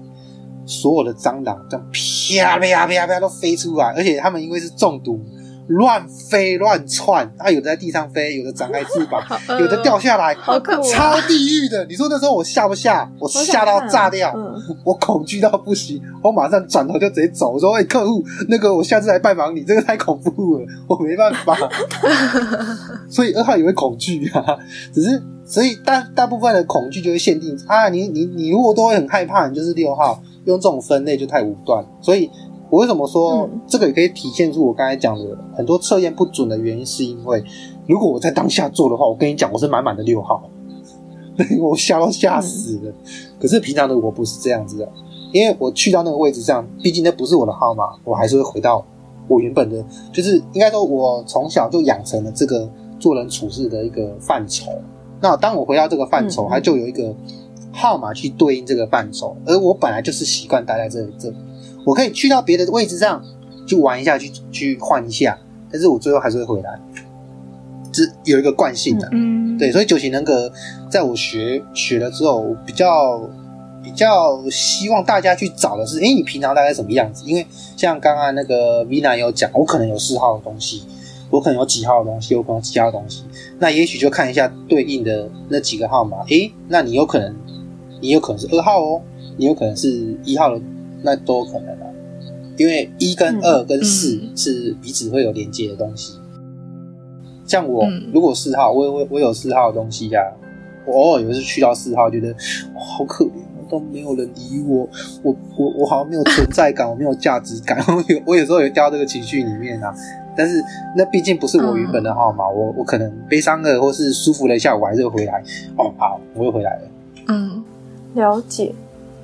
所有的蟑螂这样啪啪啪啪都飞出来，而且他们因为是中毒。乱飞乱窜，啊有的在地上飞，有的展开翅膀，有的掉下来，超地狱的。你说那时候我吓不吓？我吓到炸掉，我恐惧到不行，我马上转头就直接走。我说：“哎，客户，那个我下次来拜访你，这个太恐怖了，我没办法。”所以二号也会恐惧啊，只是所以大大部分的恐惧就会限定啊，你你你如果都会很害怕，你就是六号，用这种分类就太武断，所以。我为什么说这个也可以体现出我刚才讲的很多测验不准的原因？是因为如果我在当下做的话，我跟你讲，我是满满的六号，我吓都吓死了。可是平常的我不是这样子的，因为我去到那个位置上，毕竟那不是我的号码，我还是会回到我原本的，就是应该说，我从小就养成了这个做人处事的一个范畴。那当我回到这个范畴，它就有一个号码去对应这个伴奏，而我本来就是习惯待在这里这。我可以去到别的位置上去玩一下，去去换一下，但是我最后还是会回来，这有一个惯性的，嗯，对，所以九型人格在我学学了之后，我比较比较希望大家去找的是，哎，你平常大概什么样子？因为像刚刚那个 Vina 有讲，我可能有四号的东西，我可能有几号的东西，我可能有几号的东西，那也许就看一下对应的那几个号码，哎，那你有可能，你有可能是二号哦，你有可能是一号的。那都可能啊，因为一跟二跟四是彼此会有连接的东西。像我如果四号，我我我有四号的东西呀，我偶尔有一次去到四号，觉得好可怜，都没有人理我，我我我好像没有存在感，我没有价值感，我有我有时候也掉这个情绪里面啊。但是那毕竟不是我原本的号码，我我可能悲伤了或是舒服了一下，我还是会回来。哦，好，我又回来了。嗯，了解。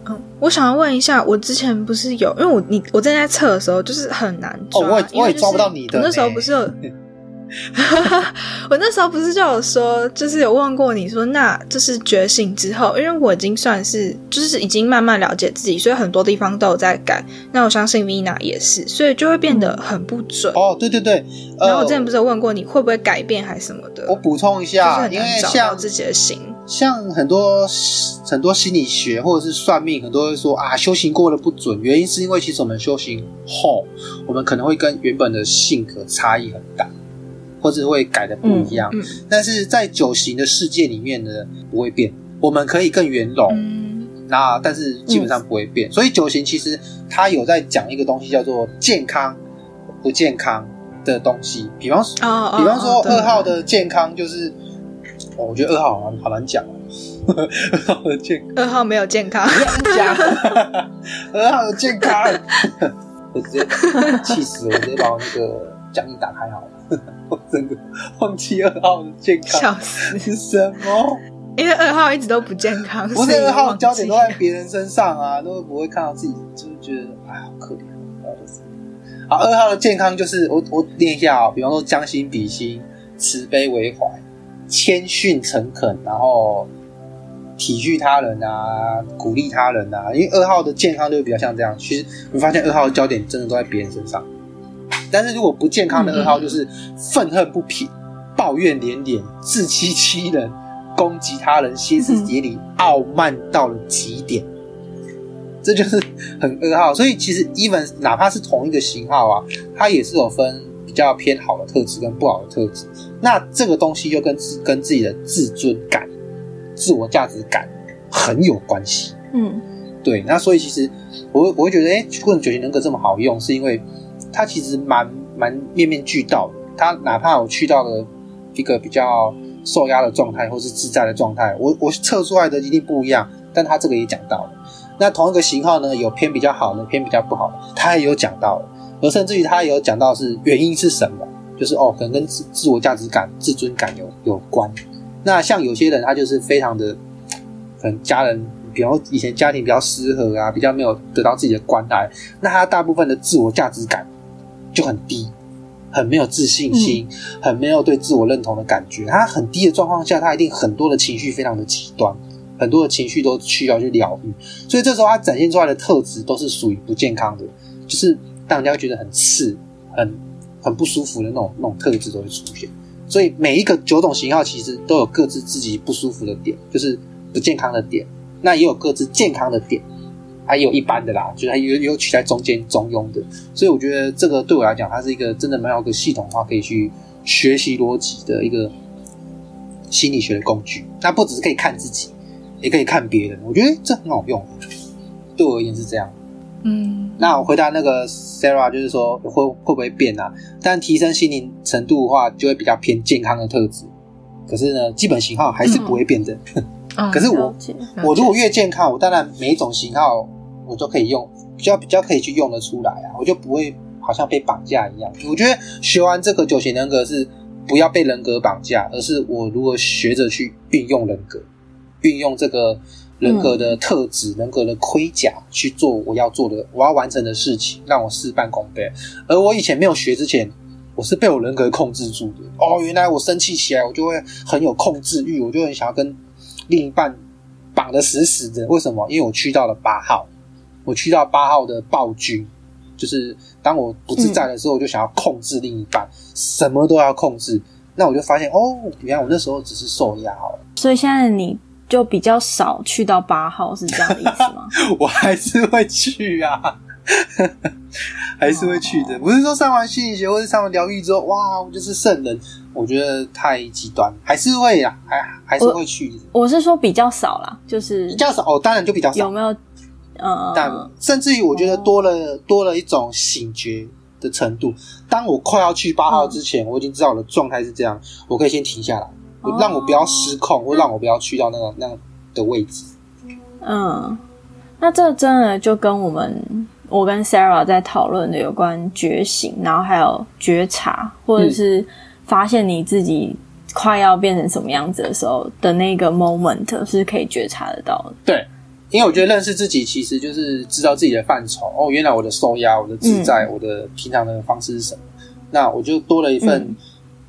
嗯我想要问一下，我之前不是有，因为我你我正在测的时候，就是很难抓，我我也抓不到你的。我那时候不是有，我那时候不是就有说，就是有问过你说，那就是觉醒之后，因为我已经算是就是已经慢慢了解自己，所以很多地方都有在改。那我相信 Vina 也是，所以就会变得很不准。哦，对对对。然后我之前不是有问过你会不会改变还是什么的？我补充一下，因为像自己的心。像很多很多心理学或者是算命，很多人说啊，修行过的不准，原因是因为其实我们修行后，我们可能会跟原本的性格差异很大，或者会改的不一样。但是在九型的世界里面呢，不会变，我们可以更圆融，那但是基本上不会变。所以九型其实它有在讲一个东西叫做健康不健康的东西，比方说，比方说二号的健康就是。我觉得二号好难好难讲二号的健康。二号没有健康，讲。二号的健康，我直接气死我，直接把我那个讲义打开好了，我整个忘记二号的健康，笑死什么？因为二号一直都不健康，不是二号焦点都在别人身上啊，都不会看到自己，就是觉得哎好可怜，好，二号的健康就是我我念一下啊，比方说将心比心，慈悲为怀。谦逊诚恳，然后体恤他人啊，鼓励他人啊。因为二号的健康就比较像这样。其实你发现二号的焦点真的都在别人身上。但是如果不健康的二号，就是愤恨不平、抱怨连连、自欺欺人、攻击他人、歇斯底里、傲慢到了极点。这就是很二号。所以其实 even 哪怕是同一个型号啊，它也是有分。比较偏好的特质跟不好的特质，那这个东西又跟自跟自己的自尊感、自我价值感很有关系。嗯对，那所以其实我会我会觉得，哎、为什么九型人格这么好用，是因为它其实蛮蛮面面俱到的。它哪怕我去到了一个比较受压的状态，或是自在的状态，我我测出来的一定不一样。但它这个也讲到了。那同一个型号呢，有偏比较好的，偏比较不好的，它也有讲到了。而甚至于它也有讲到是原因是什么，就是哦，可能跟自自我价值感、自尊感有有关。那像有些人，他就是非常的，可能家人，比方以前家庭比较失和啊，比较没有得到自己的关爱，那他大部分的自我价值感就很低，很没有自信心，很没有对自我认同的感觉。他很低的状况下，他一定很多的情绪非常的极端，很多的情绪都需要去疗愈。所以这时候他展现出来的特质都是属于不健康的，就是让人家会觉得很刺、很很不舒服的那种那种特质都会出现。所以每一个九种型号其实都有各自自己不舒服的点，就是不健康的点，那也有各自健康的点，还有一般的啦，就是还有有取在中间中庸的。所以我觉得这个对我来讲，它是一个真的蛮有个系统化可以去学习逻辑的一个心理学的工具。那不只是可以看自己，也可以看别人，我觉得这很好用。对我而言是这样。嗯，那我回答那个 Sarah 就是说会会不会变啊？但提升心灵程度的话，就会比较偏健康的特质。可是呢，基本型号还是不会变的。嗯 可是我我如果越健康，我当然每一种型号我都可以用，比较比较可以去用得出来啊，我就不会好像被绑架一样。我觉得学完这个九型人格是不要被人格绑架，而是我如何学着去运用人格，运用这个人格的特质、人格的盔甲去做我要做的、我要完成的事情，让我事半功倍。而我以前没有学之前。我是被我人格控制住的哦，原来我生气起来，我就会很有控制欲，我就很想要跟另一半绑得死死的。为什么？因为我去到了八号，我去到八号的暴君，就是当我不自在的时候，我就想要控制另一半，什么都要控制。那我就发现哦，原来我那时候只是受压哦，所以现在你就比较少去到八号，是这样的意思吗？我还是会去啊，还是会去的。不是说上完心理学或者上完疗愈之后，哇，我就是圣人，我觉得太极端，还是会啊，还还是会去的，我是说比较少啦，就是比较少哦，当然就比较少有。没有？呃，但甚至于我觉得多了多了一种醒觉的程度。当我快要去八号之前，我已经知道我的状态是这样，我可以先停下来，哦让我不要失控，或让我不要去到那个那样的位置。嗯，那这真的就跟我们我跟 Sarah 在讨论的有关觉醒，然后还有觉察，或者是发现你自己快要变成什么样子的时候的那个 moment 是可以觉察得到的。对，因为我觉得认识自己其实就是知道自己的范畴。哦，原来我的受压、我的自在、我的平常的方式是什么？那我就多了一份，嗯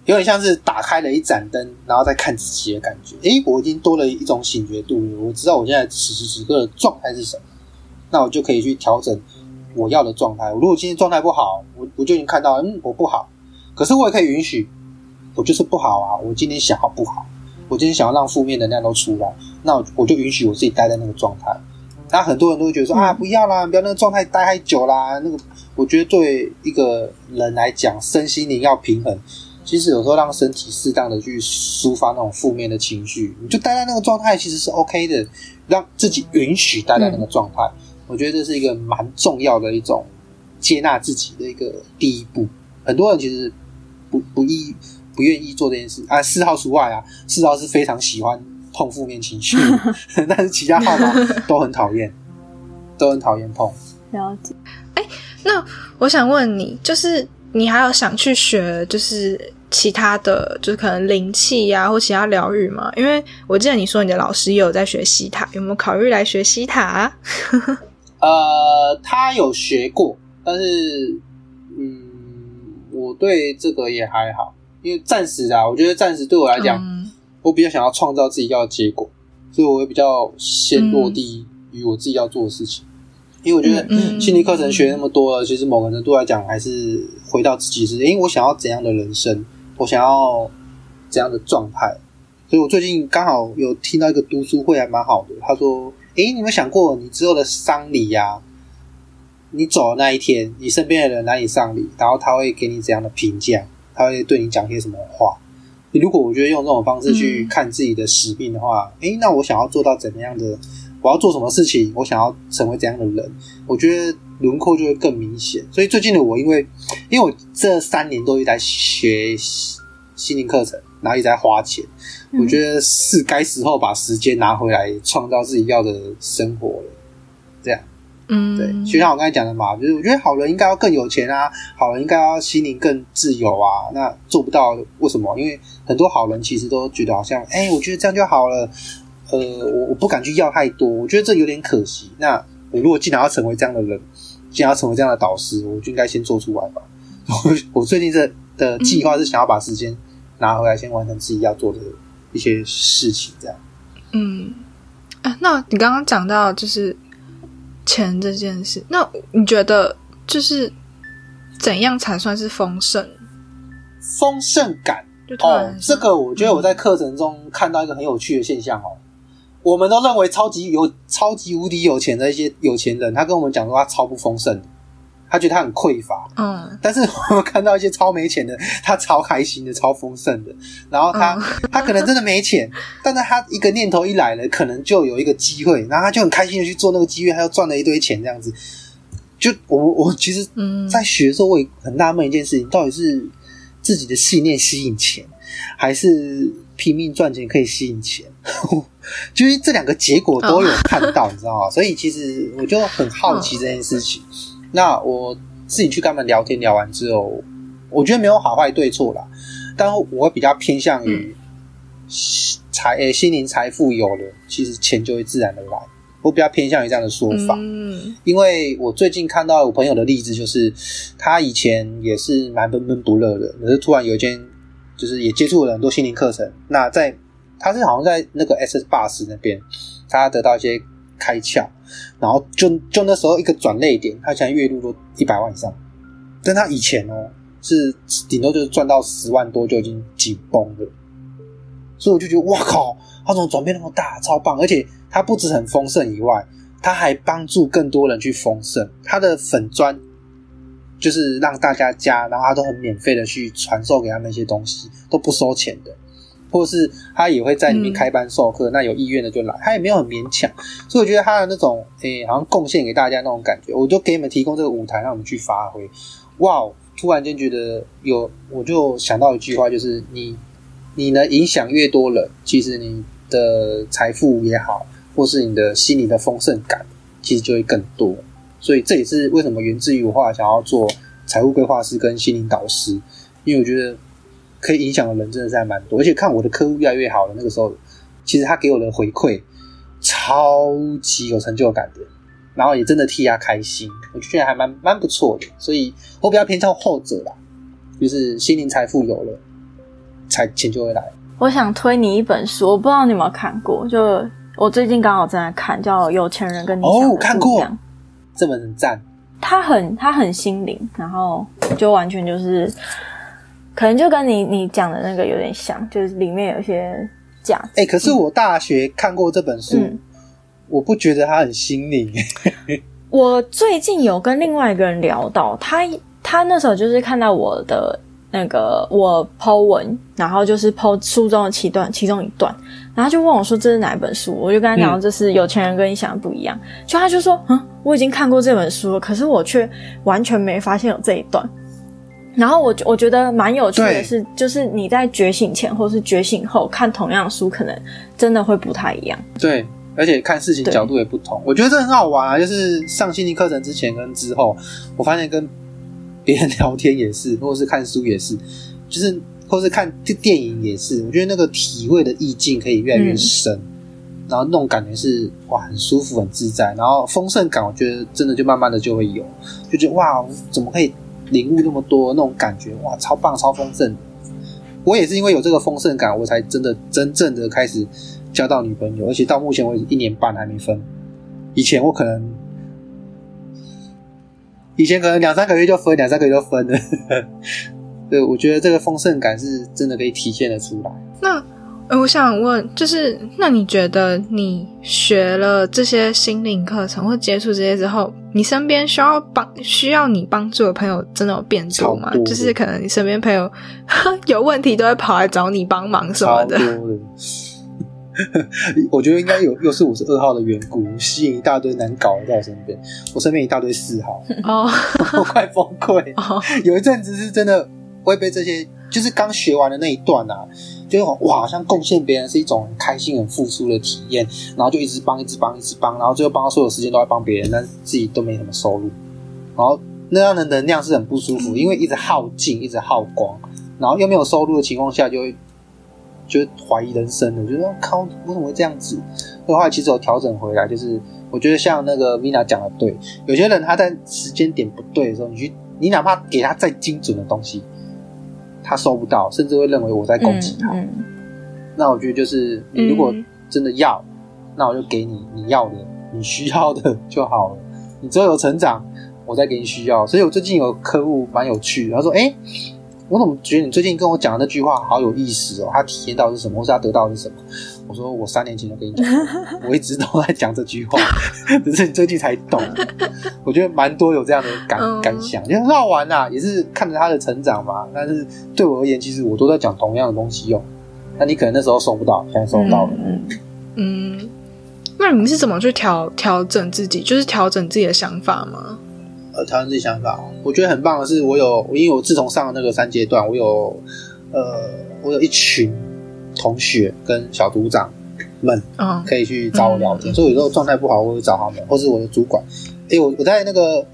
有点像是打开了一盏灯，然后再看自己的感觉。诶，我已经多了一种醒觉度了，我知道我现在此时此刻的状态是什么，那我就可以去调整我要的状态。我如果今天状态不好，我我就已经看到，嗯，我不好，可是我也可以允许，我就是不好啊，我今天想要不好，我今天想要让负面能量都出来，那我我就允许我自己待在那个状态。那很多人都会觉得说、嗯啊，不要啦，不要那个状态待太久啦。那个，我觉得对一个人来讲，身心灵要平衡。其实有时候让身体适当的去抒发那种负面的情绪，你就待在那个状态，其实是 OK 的，让自己允许待在那个状态。我觉得这是一个蛮重要的一种接纳自己的一个第一步。很多人其实不不意不愿意做这件事啊，四号除外啊，四号是非常喜欢碰负面情绪，但是其他号码 都很讨厌，都很讨厌碰。了解。哎那我想问你，就是你还有想去学，就是其他的，就是可能灵气呀、或其他疗愈吗？因为我记得你说你的老师也有在学西塔，有没有考虑来学西塔、啊？呃，他有学过，但是，嗯，我对这个也还好，因为暂时啊，我觉得暂时对我来讲，嗯我比较想要创造自己要的结果，所以我会比较先落地于我自己要做的事情。因为我觉得心理课程学那么多了，其实某个程度来讲，还是回到自己是，诶，我想要怎样的人生，我想要怎样的状态。所以我最近刚好有听到一个读书会，还蛮好的。他说：“诶，你有没有想过，你之后的丧礼呀、你走的那一天，你身边的人来你丧礼，然后他会给你怎样的评价？他会对你讲些什么话？如果我觉得用这种方式去看自己的使命的话，诶，那我想要做到怎么样的？我要做什么事情？我想要成为怎样的人？我觉得轮廓就会更明显。所以最近的我，因为因为我这三年都一直在学心灵课程，然后一直在花钱，我觉得是该时候把时间拿回来，创造自己要的生活了。这样，嗯，对，就像我刚才讲的嘛，就是我觉得好人应该要更有钱啊，好人应该要心灵更自由啊。那做不到，为什么？因为很多好人其实都觉得好像，哎，我觉得这样就好了。呃，我我不敢去要太多，我觉得这有点可惜。那我如果既然要成为这样的人，既然要成为这样的导师，我就应该先做出来吧。我 我最近这的计划是想要把时间拿回来，先完成自己要做的一些事情，这样。嗯，啊，那你刚刚讲到就是钱这件事，那你觉得就是怎样才算是丰盛？丰盛感哦，这个我觉得我在课程中看到一个很有趣的现象哦。我们都认为超级有、超级无敌有钱的一些有钱人，他跟我们讲说他超不丰盛，他觉得他很匮乏。嗯，但是我们看到一些超没钱的，他超开心的、超丰盛的。然后他他可能真的没钱，但是他一个念头一来了，可能就有一个机会，然后他就很开心的去做那个机会，他又赚了一堆钱，这样子。就我我其实，在学的时候，我也很纳闷一件事情，到底是自己的信念吸引钱，还是拼命赚钱可以吸引钱？就是这两个结果都有看到，你知道吗？所以其实我就很好奇这件事情。那我自己去跟他们聊天，聊完之后，我觉得没有好坏对错啦，但我会比较偏向于财诶，心灵财富有了，其实钱就会自然的来。我比较偏向于这样的说法，嗯，因为我最近看到我朋友的例子，就是他以前也是蛮闷闷不乐的，可是突然有一天，就是也接触了很多心灵课程，那在。他是好像在那个 S Bus 那边，他得到一些开窍，然后就就那时候一个转泪点，他现在月入都一百万以上，但他以前哦是顶多就是赚到十万多就已经紧绷了，所以我就觉得哇靠，他怎么转变那么大，超棒！而且他不止很丰盛以外，他还帮助更多人去丰盛。他的粉砖就是让大家加，然后他都很免费的去传授给他们一些东西，都不收钱的。或是他也会在里面开班授课，那有意愿的就来，他也没有很勉强，所以我觉得他的那种诶，好像贡献给大家那种感觉，我就给你们提供这个舞台，让我们去发挥。哇，突然间觉得有，我就想到一句话，就是你你能影响越多人，其实你的财富也好，或是你的心理的丰盛感，其实就会更多。所以这也是为什么源自于我后来想要做财务规划师跟心灵导师，因为我觉得。可以影响的人真的是还蛮多，而且看我的客户越来越好了，那个时候，其实他给我的回馈超级有成就感的，然后也真的替他开心，我就觉得还蛮蛮不错的，所以我比较偏向后者啦，就是心灵财富有了，才钱就会来。我想推你一本书，我不知道你有没有看过，就我最近刚好正在看，叫《有钱人跟你想的不一样》，这本很赞，他很他很心灵，然后就完全就是。可能就跟你你讲的那个有点像，就是里面有一些价值。哎，可是我大学看过这本书，我不觉得它很心灵。我最近有跟另外一个人聊到，他他那时候就是看到我的那个我剖文，然后就是剖书中的其段其中一段，然后就问我说这是哪一本书？我就跟他讲这是有钱人跟你想的不一样。就他就说嗯，我已经看过这本书了，可是我却完全没发现有这一段。然后我我觉得蛮有趣的是，就是你在觉醒前或是觉醒后看同样的书，可能真的会不太一样。对，而且看事情角度也不同。我觉得这很好玩啊！就是上心理课程之前跟之后，我发现跟别人聊天也是，或者是看书也是，就是或是看电影也是。我觉得那个体会的意境可以越来越深，然后那种感觉是哇，很舒服、很自在，然后丰盛感，我觉得真的就慢慢的就会有，就觉得哇，怎么可以？领悟那么多那种感觉，哇，超棒，超丰盛！我也是因为有这个丰盛感，我才真的真正的开始交到女朋友，而且到目前为止一年半还没分。以前我可能，以前可能两三个月就分，两三个月就分了。对，我觉得这个丰盛感是真的可以体现的出来。那，我想问，就是那你觉得你学了这些心灵课程或接触这些之后，你身边需要帮需要你帮助的朋友真的有变多吗？多就是可能你身边朋友 有问题都会跑来找你帮忙什么的。的。我觉得应该有，又是我是二号的缘故，吸引一大堆难搞的在我身边。我身边一大堆四号，哦我快崩溃。哦，有一阵子是真的会被这些，就是刚学完的那一段啊，就哇，好像贡献别人是一种很开心、很付出的体验，然后就一直帮、一直帮、一直帮，然后最后帮到所有时间都在帮别人，但是自己都没什么收入，然后那样的能量是很不舒服，因为一直耗尽、一直耗光，然后又没有收入的情况下，就会就会怀疑人生了，我觉得靠，为什么会这样子？后来其实有调整回来，就是我觉得像那个 Vina 讲的对，有些人他在时间点不对的时候，你去你哪怕给他再精准的东西，他收不到，甚至会认为我在攻击他。嗯那我觉得就是你如果嗯真的要，那我就给你你要的、你需要的就好了。你只要有成长，我再给你需要。所以我最近有客户蛮有趣的，他说：“哎、我怎么觉得你最近跟我讲的那句话好有意思哦？他体验到的是什么，或是他得到的是什么？”我说：“我三年前就跟你讲，我一直都在讲这句话，只是你最近才懂。”我觉得蛮多有这样的感嗯感想，就很好玩呐、也是看着他的成长嘛。但是对我而言，其实我都在讲同样的东西哦。那你可能那时候收不到，现在收到了。嗯嗯，那你们是怎么去调调整自己？就是调整自己的想法吗？呃，讨论自己想法哦。我觉得很棒的是，我有，因为我自从上了那个三阶段，我有，呃，我有一群同学跟小组长们嗯可以去找我聊天，嗯所以有时候状态不好，我会找他们，或是我的主管。哎，我我在那个，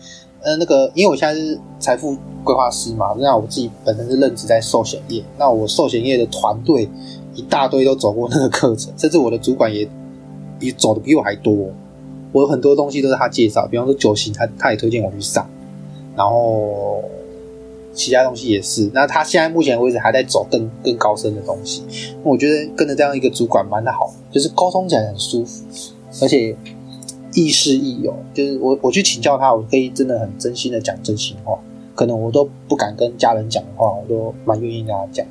呃，那个，因为我现在是财富规划师嘛，那我自己本身是任职在寿险业，那我寿险业的团队一大堆都走过那个课程，甚至我的主管也比走的比我还多。我有很多东西都是他介绍，比方说九型，他他也推荐我去上，然后其他东西也是。那他现在目前为止还在走更更高深的东西，我觉得跟着这样一个主管蛮好，就是沟通起来很舒服，而且亦师亦友。就是我我去请教他，我可以真的很真心的讲真心话，可能我都不敢跟家人讲的话，我都蛮愿意跟他讲。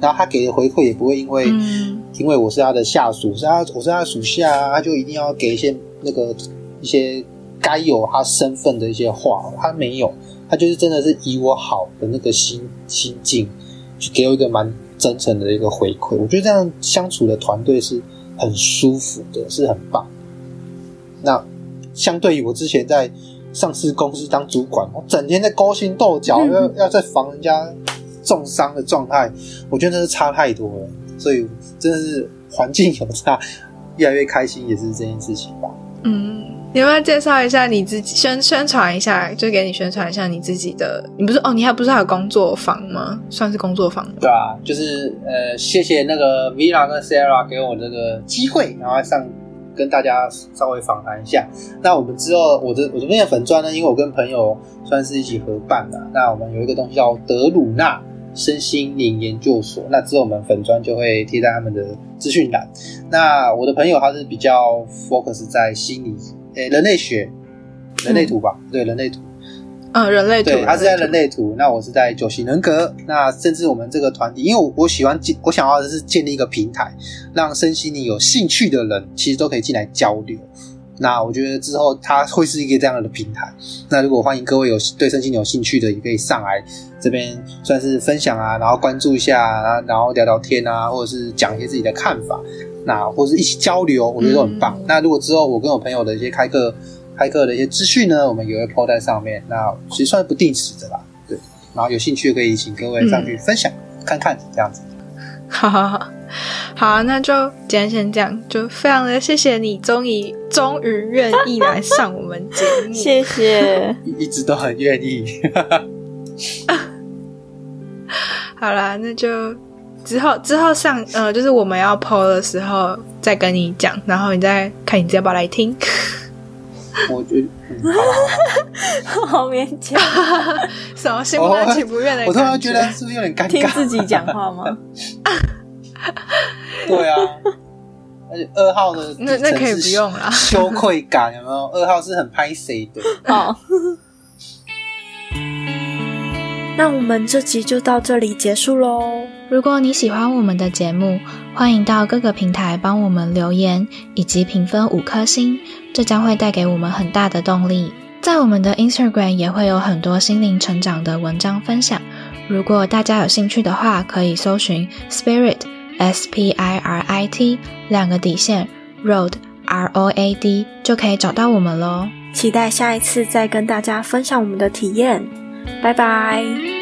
然后他给的回馈也不会因为、嗯因为我是他的下属，是他我是他的属下啊，他就一定要给一些那个一些该有他身份的一些话，他没有，他就是真的是以我好的那个心心境，去给我一个蛮真诚的一个回馈。我觉得这样相处的团队是很舒服的，是很棒。那相对于我之前在上市公司当主管，我整天在勾心斗角，嗯要要在防人家重伤的状态，我觉得真是差太多了。所以真的是环境有差，越来越开心也是这件事情吧。嗯，你要不要介绍一下你自己，宣宣传一下，就给你宣传一下你自己的？你不是哦，你还不是还有工作坊吗？算是工作坊？对啊，就是呃，谢谢那个 Vina 跟 Sarah 给我这个机会，然后上跟大家稍微访谈一下。那我们之后，我的我这边的粉砖呢，因为我跟朋友算是一起合办的，那我们有一个东西叫德鲁纳身心灵研究所，那之后我们粉砖就会贴在他们的资讯栏。那我的朋友他是比较 focus 在心理，诶、人类学、人类图吧，对，人类图。嗯，人类图，对，他是在人类类图，那我是在九型人格，那甚至我们这个团体，因为我我喜欢建，我想要的是建立一个平台，让身心灵有兴趣的人其实都可以进来交流。那我觉得之后它会是一个这样的平台。那如果欢迎各位有对身心有兴趣的，也可以上来这边算是分享啊，然后关注一下啊，然后聊聊天啊，或者是讲一些自己的看法，那或者是一起交流，我觉得都很棒。嗯那如果之后我跟我朋友的一些开课开课的一些资讯呢，我们也会 po 在上面。那其实算是不定时的啦，对。然后有兴趣可以请各位上去分享、看看这样子。好好好，好，那就今天先这样，就非常的谢谢你，终于终于愿意来上我们节目，谢谢。一一直都很愿意。好啦，那就之后之后上呃，就是我们要 PO 的时候再跟你讲，然后你再看你要不要来听。我觉得，嗯，好勉强，什么心不甘情不愿的感我突然觉得是不是有点尴尬听尬？自己讲话吗？对啊，而且二号的 那那可以不用啦 羞愧感有没有？二号是很拍谁的？好，那我们这集就到这里结束喽。如果你喜欢我们的节目，欢迎到各个平台帮我们留言以及评分五颗星，这将会带给我们很大的动力。在我们的 Instagram 也会有很多心灵成长的文章分享。如果大家有兴趣的话，可以搜寻 Spirit S P I R I T 两个底线 Road R O A D 就可以找到我们喽。期待下一次再跟大家分享我们的体验，拜拜。